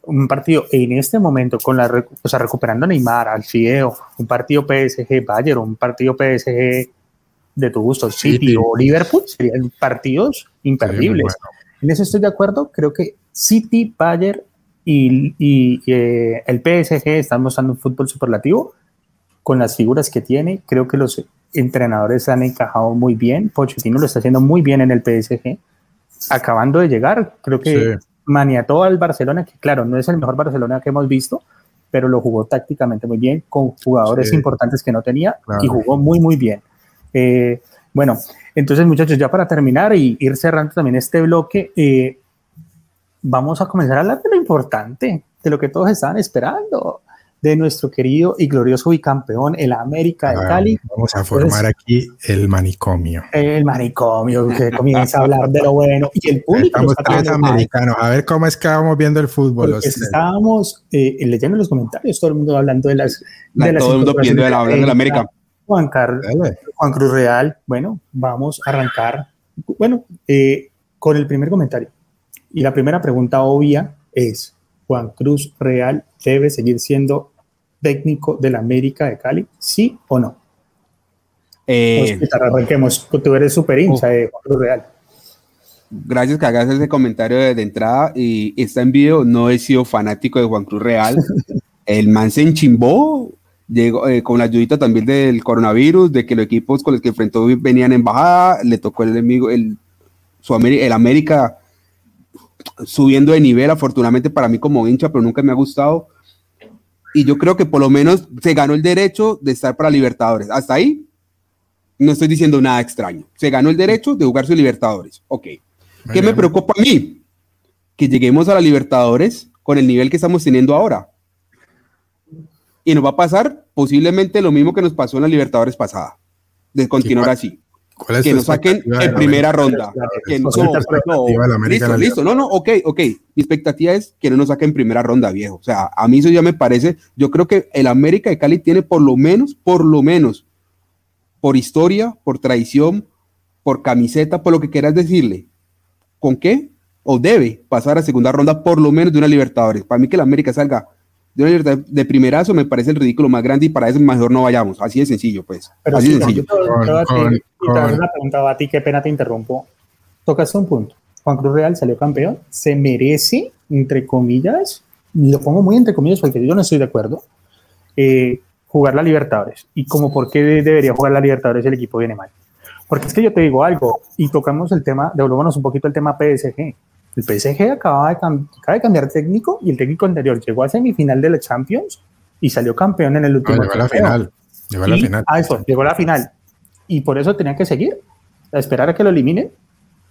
un partido en este momento con la o sea, recuperando a Neymar, al Fideo, un partido PSG Bayern, un partido PSG de tu gusto, City o Liverpool, serían partidos imperdibles. En eso estoy de acuerdo, creo que City, Bayern y, y eh, el PSG están mostrando un fútbol superlativo con las figuras que tiene, creo que los entrenadores han encajado muy bien, Pochettino lo está haciendo muy bien en el PSG, acabando de llegar, creo que maniató al Barcelona, que claro, no es el mejor Barcelona que hemos visto, pero lo jugó tácticamente muy bien, con jugadores importantes que no tenía y jugó muy, muy bien. Eh, bueno, entonces muchachos, ya para terminar y ir cerrando también este bloque, eh, vamos a comenzar a hablar de lo importante, de lo que todos estaban esperando de nuestro querido y glorioso bicampeón, el América de Cali. Vamos a formar aquí el manicomio. El manicomio, que comienza a hablar de lo bueno. Y el público. Estamos tres americanos. A ver cómo es que vamos viendo el fútbol. estábamos eh, leyendo los comentarios, todo el mundo hablando de las. De todo el mundo pidiendo de la, de la América. Juan, Carlos, Juan Cruz Real. Bueno, vamos a arrancar. Bueno, eh, con el primer comentario. Y la primera pregunta obvia es: Juan Cruz Real debe seguir siendo técnico del América de Cali? ¿Sí o no? Eh, arranquemos. Tú eres súper hincha de Juan Cruz Real. Gracias que hagas ese comentario de, entrada y está en video. No he sido fanático de Juan Cruz Real. <laughs> El man se enchimbó, llegó eh, con la ayudita también del coronavirus, de que los equipos con los que enfrentó venían en bajada, le tocó el enemigo, el, su el América subiendo de nivel, afortunadamente para mí como hincha, pero nunca me ha gustado. Y yo creo que por lo menos se ganó el derecho de estar para Libertadores. Hasta ahí no estoy diciendo nada extraño. Se ganó el derecho de jugar su Libertadores. Ok. ¿Qué me preocupa a mí? Que lleguemos a la Libertadores con el nivel que estamos teniendo ahora. Y nos va a pasar posiblemente lo mismo que nos pasó en la Libertadores pasada, de continuar así que nos saquen en primera ronda. listo, listo. No, no, ok, ok. Mi expectativa es que no nos saquen en primera ronda, viejo. O sea, a mí eso ya me parece. Yo creo que el América de Cali tiene por lo menos, por lo menos, por historia, por tradición, por camiseta, por lo que quieras decirle. ¿Con qué? O debe pasar a segunda ronda por lo menos de una Libertadores. Para mí que el América salga de una libertad de primerazo me parece el ridículo más grande y para eso mejor no vayamos. Así de sencillo, pues. Pero Así de sencillo. y te una pregunta a ti, qué pena te interrumpo. Tocaste un punto. Juan Cruz Real salió campeón. ¿Se merece, entre comillas, y lo pongo muy entre comillas porque yo no estoy de acuerdo, eh, jugar la Libertadores. ¿Y como por qué debería jugar la Libertadores el equipo viene mal? Porque es que yo te digo algo, y tocamos el tema, devolvámonos un poquito el tema PSG. El PSG acaba de, acaba de cambiar técnico y el técnico anterior llegó a semifinal de la Champions y salió campeón en el último. llegó a la final. Llegó a la final. A eso, llegó a la final. Y por eso tenía que seguir, a esperar a que lo eliminen.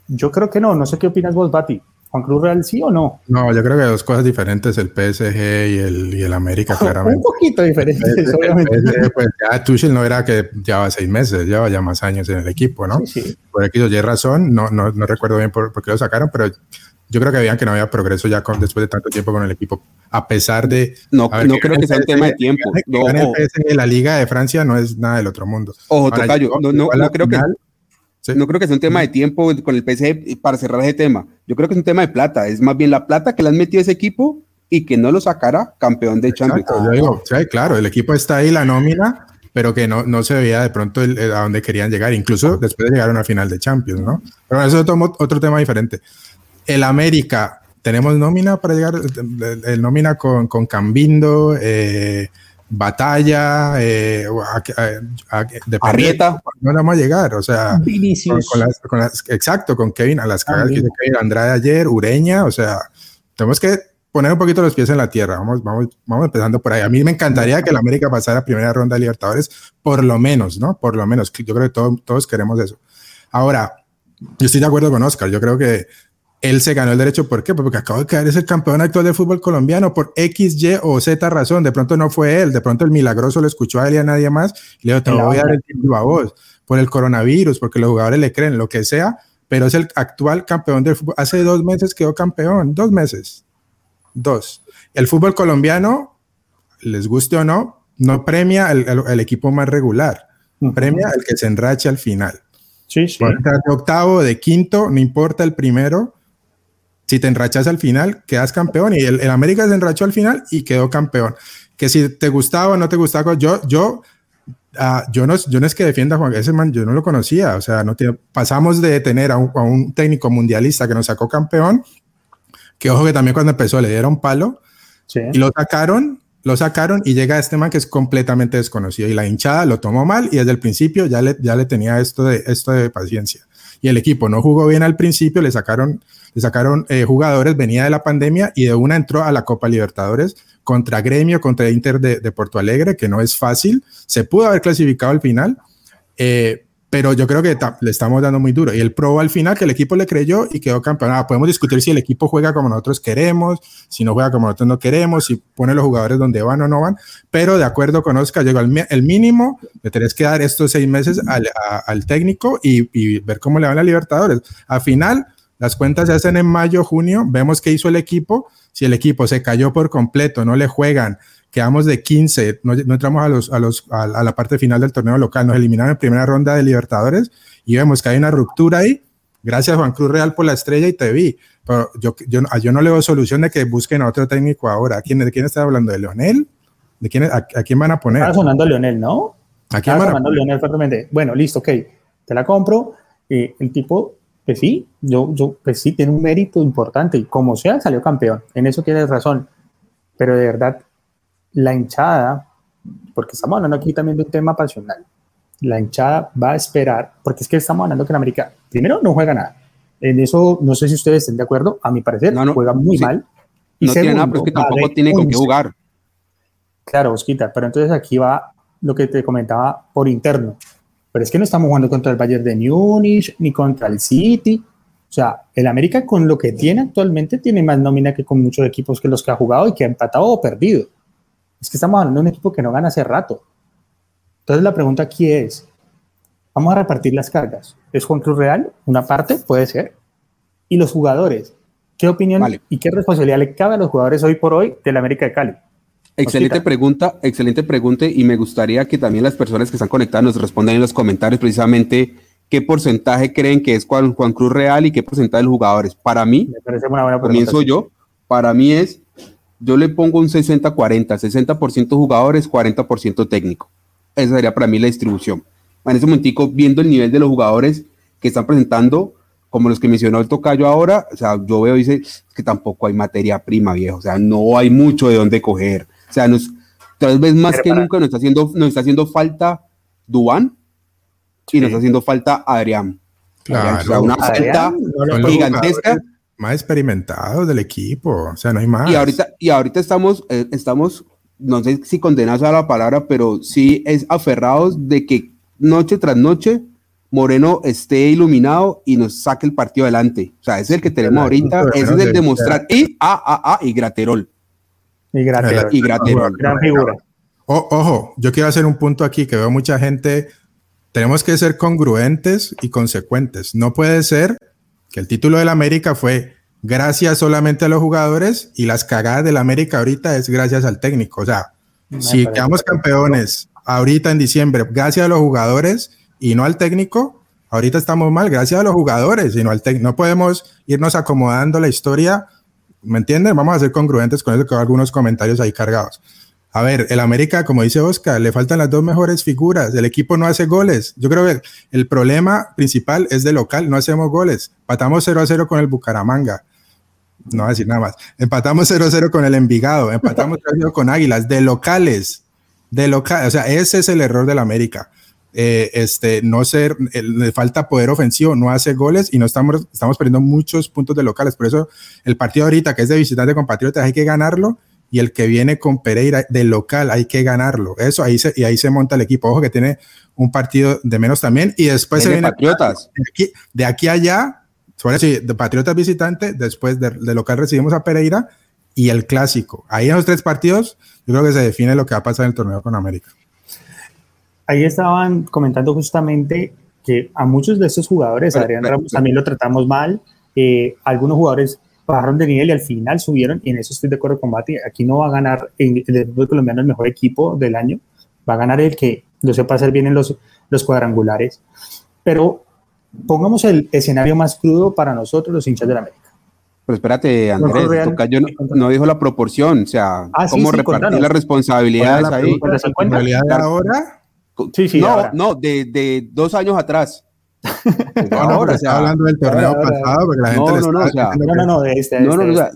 Yo creo que no, no sé qué opinas vos, Bati. ¿Juan Cruz Real sí o no? No, yo creo que dos cosas diferentes, el PSG y el, y el América, <laughs> claramente. Un poquito diferentes, obviamente. pues ya Tuchel no era que llevaba seis meses, lleva ya más años en el equipo, ¿no? Sí, sí. Por aquí o razón, no, no, no recuerdo bien por, por, qué lo sacaron, pero yo creo que veían que no había progreso ya con, después de tanto tiempo con el equipo, a pesar de... No, no creo que sea un tema de tiempo. No, la Liga de Francia no es nada del otro mundo. Ojo, Tocayo, no, no, no creo que... No creo que sea un tema de tiempo con el PSG para cerrar ese tema. Yo creo que es un tema de plata. Es más bien la plata que le han metido a ese equipo y que no lo sacara campeón de Champions. sí, claro, el equipo está ahí, la nómina, pero que no, no se veía de pronto a dónde querían llegar, incluso después de llegar a una final de Champions, ¿no? Pero eso es otro, otro tema diferente. El América, tenemos nómina para llegar, el, nómina con, con Cambindo, eh, batalla, eh, de Arrieta. No vamos a llegar, o sea, con, las, exacto, con Kevin, a las cagas que Kevin Andrade ayer, Ureña, o sea, tenemos que poner un poquito los pies en la tierra, vamos, vamos, vamos empezando por ahí. A mí me encantaría que el América pasara a primera ronda de Libertadores, por lo menos, ¿no? Por lo menos, yo creo que todos queremos eso. Ahora, yo estoy de acuerdo con Oscar, yo creo que él se ganó el derecho. ¿Por qué? Porque acaba de caer es el campeón actual del fútbol colombiano por X, Y o Z razón. De pronto no fue él, de pronto el milagroso lo escuchó a él y a nadie más. le dijo, te voy a dar el título a vos por el coronavirus, porque los jugadores le creen, lo que sea, pero es el actual campeón del fútbol. Hace dos meses quedó campeón, dos meses. Dos. El fútbol colombiano, les guste o no, no premia el, equipo más regular, premia el que se enrache al final. Sí, sí. De octavo, de quinto, no importa el primero, si te enrachas al final, quedas campeón. Y el, América se enrachó al final y quedó campeón. Que si te gustaba o no te gustaba, yo, yo, uh, yo, no, yo no es que defienda a Juan, ese man, yo no lo conocía. O sea, no pasamos de tener a un, a un, técnico mundialista que nos sacó campeón, que ojo que también cuando empezó le dieron palo y lo sacaron. Lo sacaron y llega este man que es completamente desconocido y la hinchada lo tomó mal y desde el principio ya le, ya le tenía esto de, esto de paciencia. Y el equipo no jugó bien al principio, le sacaron le sacaron eh, jugadores, venía de la pandemia y de una entró a la Copa Libertadores contra Gremio, contra Inter de, Porto Alegre, que no es fácil. Se pudo haber clasificado al final, eh, pero yo creo que le estamos dando muy duro. Y él probó al final que el equipo le creyó y quedó campeón. Ah, podemos discutir si el equipo juega como nosotros queremos, si no juega como nosotros no queremos, si pone los jugadores donde van o no van, pero de acuerdo con Oscar, llegó el, mínimo, le tenés que dar estos seis meses al, técnico y, y, ver cómo le van a Libertadores. Al final, las cuentas se hacen en mayo, junio, vemos qué hizo el equipo. Si el equipo se cayó por completo, no le juegan, quedamos de 15, no, entramos a, los, a, los, a, la parte final del torneo local, nos eliminaron en primera ronda de Libertadores y vemos que hay una ruptura ahí. Gracias Juan Cruz Real por la estrella y te vi. Pero yo, yo, yo no le veo solución de que busquen a otro técnico ahora. ¿Quién, ¿De quién está hablando? ¿De Leonel? ¿De quién, a, quién van a poner? Está sonando Leonel, ¿no? ¿A quién van a? Leonel fuertemente. Bueno, listo, ok. Te la compro. Eh, el tipo pues sí, yo, yo, pues sí, tiene un mérito importante y como sea, salió campeón. En eso tienes razón. Pero de verdad, la hinchada, porque estamos hablando aquí también de un tema pasional, la hinchada va a esperar, porque es que estamos hablando que en América, primero, no juega nada. En eso, no sé si ustedes estén de acuerdo, a mi parecer, no, juega muy mal. Y no tiene nada, pero es que tampoco tiene con qué jugar. Claro, Osquita, pero entonces aquí va lo que te comentaba por interno. Pero es que no estamos jugando contra el Bayern de Múnich ni contra el City. O sea, el América con lo que tiene actualmente tiene más nómina que con muchos equipos que los que ha jugado y que ha empatado o perdido. Es que estamos hablando de un equipo que no gana hace rato. Entonces la pregunta aquí es, vamos a repartir las cargas. ¿Es Juan Cruz Real? Una parte, puede ser. Y los jugadores, ¿qué opinión y qué responsabilidad le cabe a los jugadores hoy por hoy del América de Cali? Excelente pregunta, excelente pregunta y me gustaría que también las personas que están conectadas nos respondan en los comentarios precisamente qué porcentaje creen que es Juan, Cruz Real y qué porcentaje de los jugadores. Para mí, comienzo yo, para mí es, yo le pongo un 60-40, 60%, jugadores, 40% técnico. Esa sería para mí la distribución. En ese momentico, viendo el nivel de los jugadores que están presentando, como los que mencionó el tocayo ahora, o sea, yo veo, dice, que tampoco hay materia prima, viejo, o sea, no hay mucho de dónde coger. O sea, nos, tal vez más que nunca nos está haciendo, nos está haciendo falta Duan y nos está haciendo falta Adrián. Claro, o sea, una falta gigantesca. Más experimentados del equipo, o sea, no hay más. Y ahorita, y ahorita estamos, eh, estamos, no sé si condenas a la palabra, pero sí es aferrados de que noche tras noche Moreno esté iluminado y nos saque el partido adelante. O sea, ese es el que tenemos ahorita, ese es el de mostrar. Y, ah, ah, ah, y Graterol. Y Graterol. Y Graterol. Gran figura. O, ojo, yo quiero hacer un punto aquí que veo mucha gente. Tenemos que ser congruentes y consecuentes. No puede ser que el título del América fue gracias solamente a los jugadores y las cagadas del América ahorita es gracias al técnico. O sea, si quedamos campeones ahorita en diciembre, gracias a los jugadores y no al técnico, ahorita estamos mal gracias a los jugadores y no al técnico. No podemos irnos acomodando la historia, ¿me entienden? Vamos a ser congruentes con eso, que algunos comentarios ahí cargados. A ver, el América, como dice Oscar, le faltan las dos mejores figuras. El equipo no hace goles. Yo creo que el problema principal es de local, no hacemos goles. Empatamos 0 a 0 con el Bucaramanga. No voy a decir nada más. Empatamos 0 a 0 con el Envigado. Empatamos 0 a 0 con Águilas, de locales. De local. O sea, ese es el error del América. Eh, este, no ser, le falta poder ofensivo, no hace goles y no estamos, estamos perdiendo muchos puntos de locales. Por eso el partido ahorita que es de visitante con Patriotas hay que ganarlo y el que viene con Pereira de local hay que ganarlo. Eso ahí se, y ahí se monta el equipo. Ojo que tiene un partido de menos también y después se viene Patriotas. De aquí, de aquí allá, sobre sí, de Patriotas visitante, después de, de, local recibimos a Pereira y el clásico. Ahí en los tres partidos yo creo que se define lo que va a pasar en el torneo con América ahí estaban comentando justamente que a muchos de estos jugadores, pero, Adrián pero, Ramos también lo tratamos mal, eh, algunos jugadores bajaron de nivel y al final subieron, y en eso estoy de acuerdo con Bati, aquí no va a ganar el, el fútbol colombiano el mejor equipo del año, va a ganar el que lo sepa hacer bien en los, los cuadrangulares, pero pongamos el escenario más crudo para nosotros los hinchas de la América. Pero espérate, Andrés, Real, Tocayo no, no, dijo la proporción, o sea, ah, cómo sí, sí, repartir contanos. las responsabilidades la, ahí. La responsabilidad ahora Sí, sí, no, ahora. no, de, de, dos años atrás. <laughs> no, ahora, se está hablando del torneo ahora, pasado, porque la gente no, no, no, o sea, no, no, no, de este, no, no, este, o sea,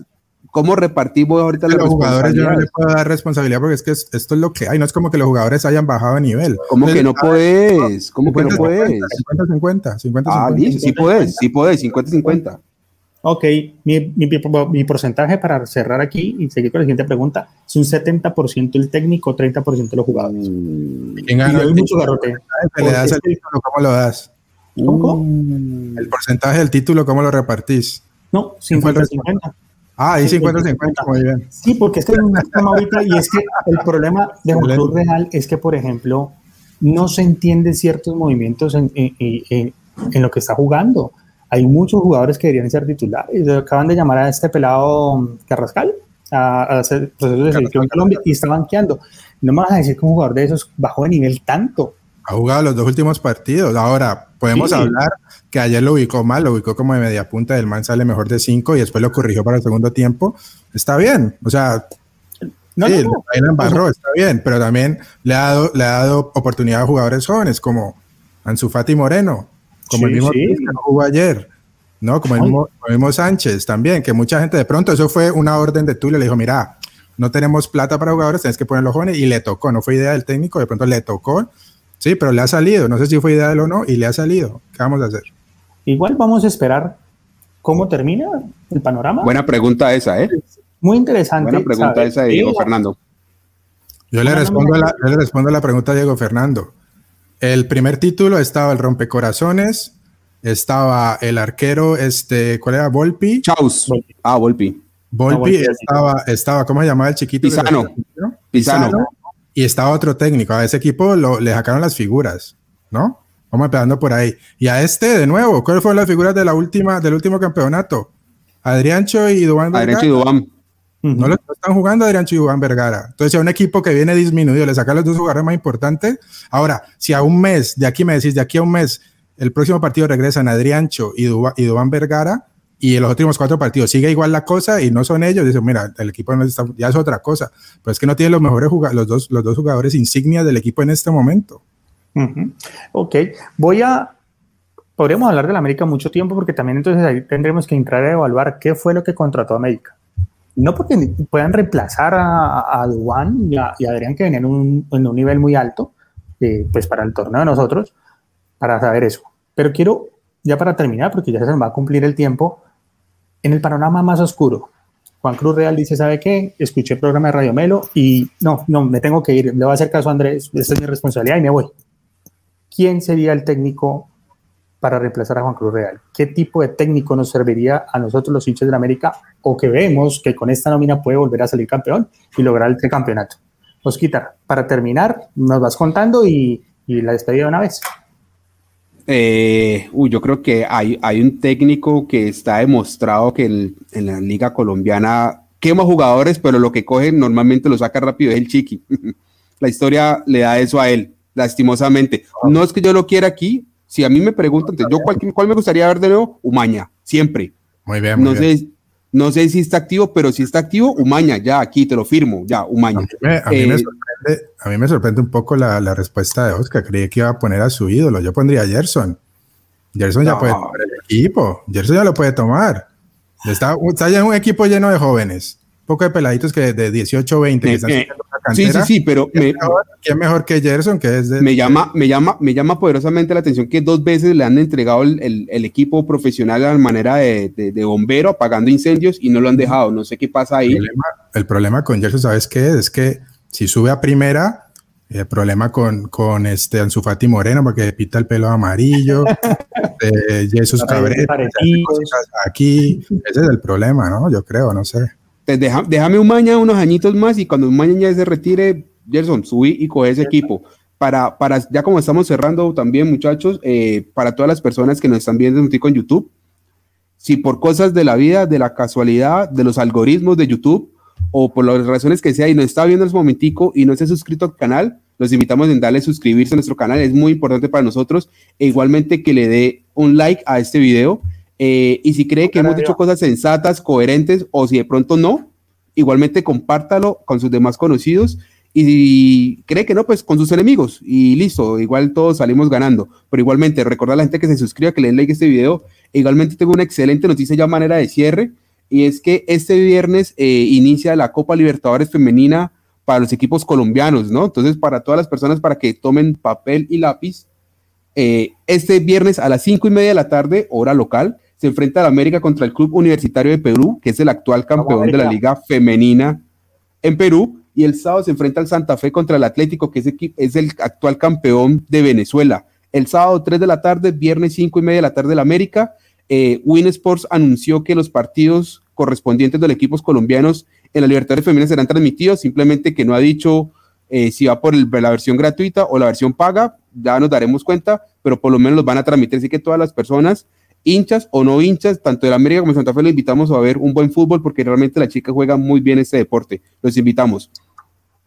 ¿Cómo repartimos ahorita los jugadores? Yo no le puedo dar responsabilidad porque es que esto es lo que hay. No es como que los jugadores hayan bajado de nivel. ¿Cómo que no puedes? ¿Cómo que no puedes? 50-50. 50, ah, sí puedes, sí puedes, 50-50. Ok, mi, mi, mi, porcentaje para cerrar aquí y seguir con la siguiente pregunta es un 70% el técnico, 30% los jugadores. ¿Quién gana? hay mucho garrote. ¿Le das el título? ¿Cómo lo das? ¿Cómo? El porcentaje del título, ¿cómo lo repartís? No, 50-50. Ah, ahí 50-50, muy bien. Sí, porque es que hay un tema ahorita y es que el problema de un club real es que, por ejemplo, no se entienden ciertos movimientos en, en, en, en lo que está jugando hay muchos jugadores que deberían ser titulares. Acaban de llamar a este pelado Carrascal a, a hacer procesos de selección en Colombia y está banqueando. No me vas a decir que un jugador de esos bajó de nivel tanto. Ha jugado los dos últimos partidos. Ahora, podemos sí. hablar que ayer lo ubicó mal, lo ubicó como de media punta, del man sale mejor de cinco y después lo corrigió para el segundo tiempo. Está bien, o sea, no, sí, no, no. embarró, está bien, pero también le ha dado, le ha dado oportunidad a jugadores jóvenes como Ansu Fati Moreno, como sí, el mismo sí. que no jugó ayer, ¿no? Como el, mismo, el mismo, Sánchez también, que mucha gente de pronto, eso fue una orden de Tulio, le dijo, mira, no tenemos plata para jugadores, tienes que poner los jóvenes, y le tocó, no fue idea del técnico, de pronto le tocó, sí, pero le ha salido, no sé si fue idea de él o no, y le ha salido, ¿qué vamos a hacer? Igual vamos a esperar cómo termina el panorama. Buena pregunta esa, ¿eh? Muy interesante. Buena pregunta esa de Diego Fernando. Yo le, respondo la, yo le respondo la pregunta a Diego Fernando. El primer título estaba el rompecorazones, estaba el arquero, este, ¿cuál era? Volpi. Chaus. Ah, Volpi. Volpi, no, Volpi estaba, estaba, ¿cómo se llamaba el chiquito? Pisano. Pisano. Pisano. Y estaba otro técnico. A ese equipo lo, le sacaron las figuras, ¿no? Vamos empezando por ahí. Y a este, de nuevo, ¿cuáles fueron las figuras de la última, del último campeonato? Adriancho y Dubán. Adriancho y Dubán. Uh -huh. No lo están jugando Adrián Chiván Vergara. Entonces, a un equipo que viene disminuido, le saca los dos jugadores más importantes. Ahora, si a un mes, de aquí me decís, de aquí a un mes, el próximo partido regresan Adriancho y, Dubán, y Dubán Vergara, y en los últimos cuatro partidos sigue igual la cosa y no son ellos, dicen, mira, el equipo no está, ya es otra cosa. Pero es que no tiene los mejores jugadores, los dos, los dos jugadores insignias del equipo en este momento. Uh -huh. Ok, voy a podríamos hablar de la América mucho tiempo porque también entonces ahí tendremos que entrar a evaluar qué fue lo que contrató América. No porque puedan reemplazar a, a Juan y a, que venían un, en un nivel muy alto, eh, pues para el torneo de nosotros, para saber eso. Pero quiero, ya para terminar, porque ya se nos va a cumplir el tiempo, en el panorama más oscuro, Juan Cruz Real dice, ¿sabe qué? Escuché el programa de Radio Melo y no, no, me tengo que ir, le voy a hacer caso a Andrés, esta es mi responsabilidad y me voy. ¿Quién sería el técnico para reemplazar a Juan Cruz Real? ¿Qué tipo de técnico nos serviría a nosotros los hinchas de la América o que vemos que con esta nómina puede volver a salir campeón y lograr el campeonato? Osquita, para terminar, nos vas contando y, y la despedida de una vez. Eh, uy, yo creo que hay, hay un técnico que está demostrado que en la liga colombiana quema jugadores, pero lo que coge normalmente lo saca rápido es el chiqui. <laughs> la historia le da eso a él, lastimosamente. No es que yo lo quiera aquí, si a mí me preguntan, yo cuál, cuál me gustaría ver de nuevo, Umaña, siempre. Muy bien, no sé, no sé si está activo, pero si está activo, Umaña, ya aquí te lo firmo, ya, Umaña. A mí me, eh, sorprende, un poco la, respuesta de Oscar. Creí que iba a poner a su ídolo. Yo pondría a Gerson. Gerson ya puede tomar el equipo. Gerson ya lo puede tomar. Está, está ya en un equipo lleno de jóvenes poco de peladitos que de 18 o 20 que están la cantera. Sí, sí, sí, pero ¿quién, me, mejor, que Gerson? Que es me, llama, me, llama, me llama poderosamente la atención que dos veces le han entregado el, el, equipo profesional a manera de, de, bombero apagando incendios y no lo han dejado. No sé qué pasa ahí. El problema, con Gerson, ¿sabes qué? Es que si sube a primera, el problema con, con este Ansu Fati Moreno, porque pita el pelo amarillo, <laughs> de Jesús Cabrera, aquí, ese es el problema, ¿no? Yo creo, no sé déjame un maña unos añitos más y cuando un maña ya se retire, Gerson, subí y coge ese equipo. Para, para, ya como estamos cerrando también, muchachos, eh, para todas las personas que nos están viendo en YouTube, si por cosas de la vida, de la casualidad, de los algoritmos de YouTube o por las razones que sea y nos está viendo en este momentico y no se ha suscrito al canal, los invitamos a darle suscribirse a nuestro canal, es muy importante para nosotros. E igualmente que le dé un like a este video eh, y si cree que hemos dicho cosas sensatas, coherentes, o si de pronto no, igualmente compártalo con sus demás conocidos. Y si cree que no, pues con sus enemigos. Y listo, igual todos salimos ganando. Pero igualmente, recordar a la gente que se suscriba, que le den like a este video. E igualmente tengo una excelente noticia ya manera de cierre. Y es que este viernes eh, inicia la Copa Libertadores Femenina para los equipos colombianos, ¿no? Entonces, para todas las personas, para que tomen papel y lápiz, eh, este viernes a las cinco y media de la tarde, hora local, se enfrenta a la América contra el Club Universitario de Perú, que es el actual campeón de la Liga Femenina en Perú, y el sábado se enfrenta al Santa Fe contra el Atlético, que es, el actual campeón de Venezuela. El sábado 3 de la tarde, viernes 5 y media de la tarde, la América. Eh, Win Sports anunció que los partidos correspondientes de los equipos colombianos en la Libertadores Femeninas serán transmitidos, simplemente que no ha dicho eh, si va por la versión gratuita o la versión paga, ya nos daremos cuenta, pero por lo menos los van a transmitir, así que todas las personas hinchas o no hinchas, tanto de la América como de Santa Fe, los invitamos a ver un buen fútbol porque realmente la chica juega muy bien este deporte. Los invitamos.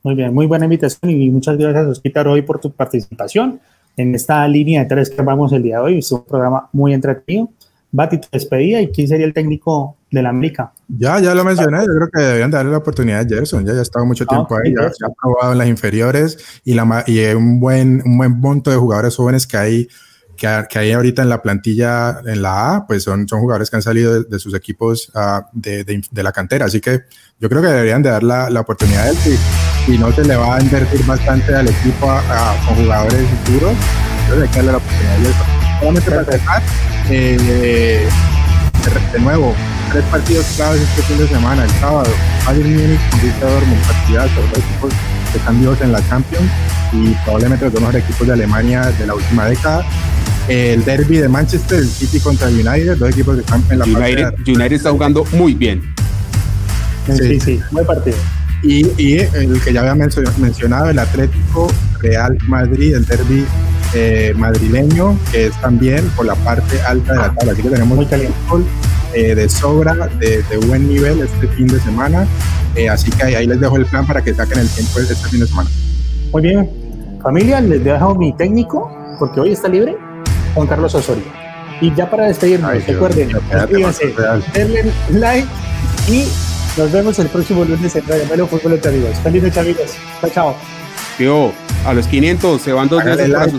Muy bien, muy buena invitación y muchas gracias, Osquitar, hoy por tu participación en esta línea de tres que vamos el día de hoy. Es un programa muy entretenido. Bati, tu despedida y quién sería el técnico de la América. Ya, ya lo mencioné, yo creo que deberían darle la oportunidad a Gerson, ya, ya ha estado mucho ah, tiempo ahí, ya, ha probado en las inferiores y, la, y un, buen, un buen monto de jugadores jóvenes que hay que, hay ahorita en la plantilla en la A, pues son, son jugadores que han salido de, sus equipos uh, de, de, la cantera. Así que yo creo que deberían de dar la, la oportunidad a él y, no se le va a invertir bastante al equipo a, con jugadores futuros. Yo que darle la oportunidad a él. Solamente para eh, de, nuevo, tres partidos claves este fin de semana. El sábado, Bayern Múnich con Borussia Dortmund, partidazo, dos equipos que están vivos en la Champions y probablemente los dos mejores equipos de Alemania de la última década el derby de Manchester, el City contra United, dos equipos que están en la United, United está jugando muy bien. Sí, sí, muy partido. Y, y, el que ya había mencionado, el Atlético Real Madrid, el derby eh, madrileño, que es también por la parte alta de la tabla. Así que tenemos muy fútbol eh, de sobra, de, buen nivel este fin de semana. Eh, así que ahí, les dejo el plan para que saquen el tiempo este fin de semana. Muy bien. Familia, les dejo mi técnico, porque hoy está libre Juan Carlos Osorio. Y ya para despedirnos, recuerden, suscríbanse, denle like y nos vemos el próximo lunes en Radio Melo Fútbol entre amigos. Feliz noche amigos. Chao, chao. Tío, a los 500 se van dos para sus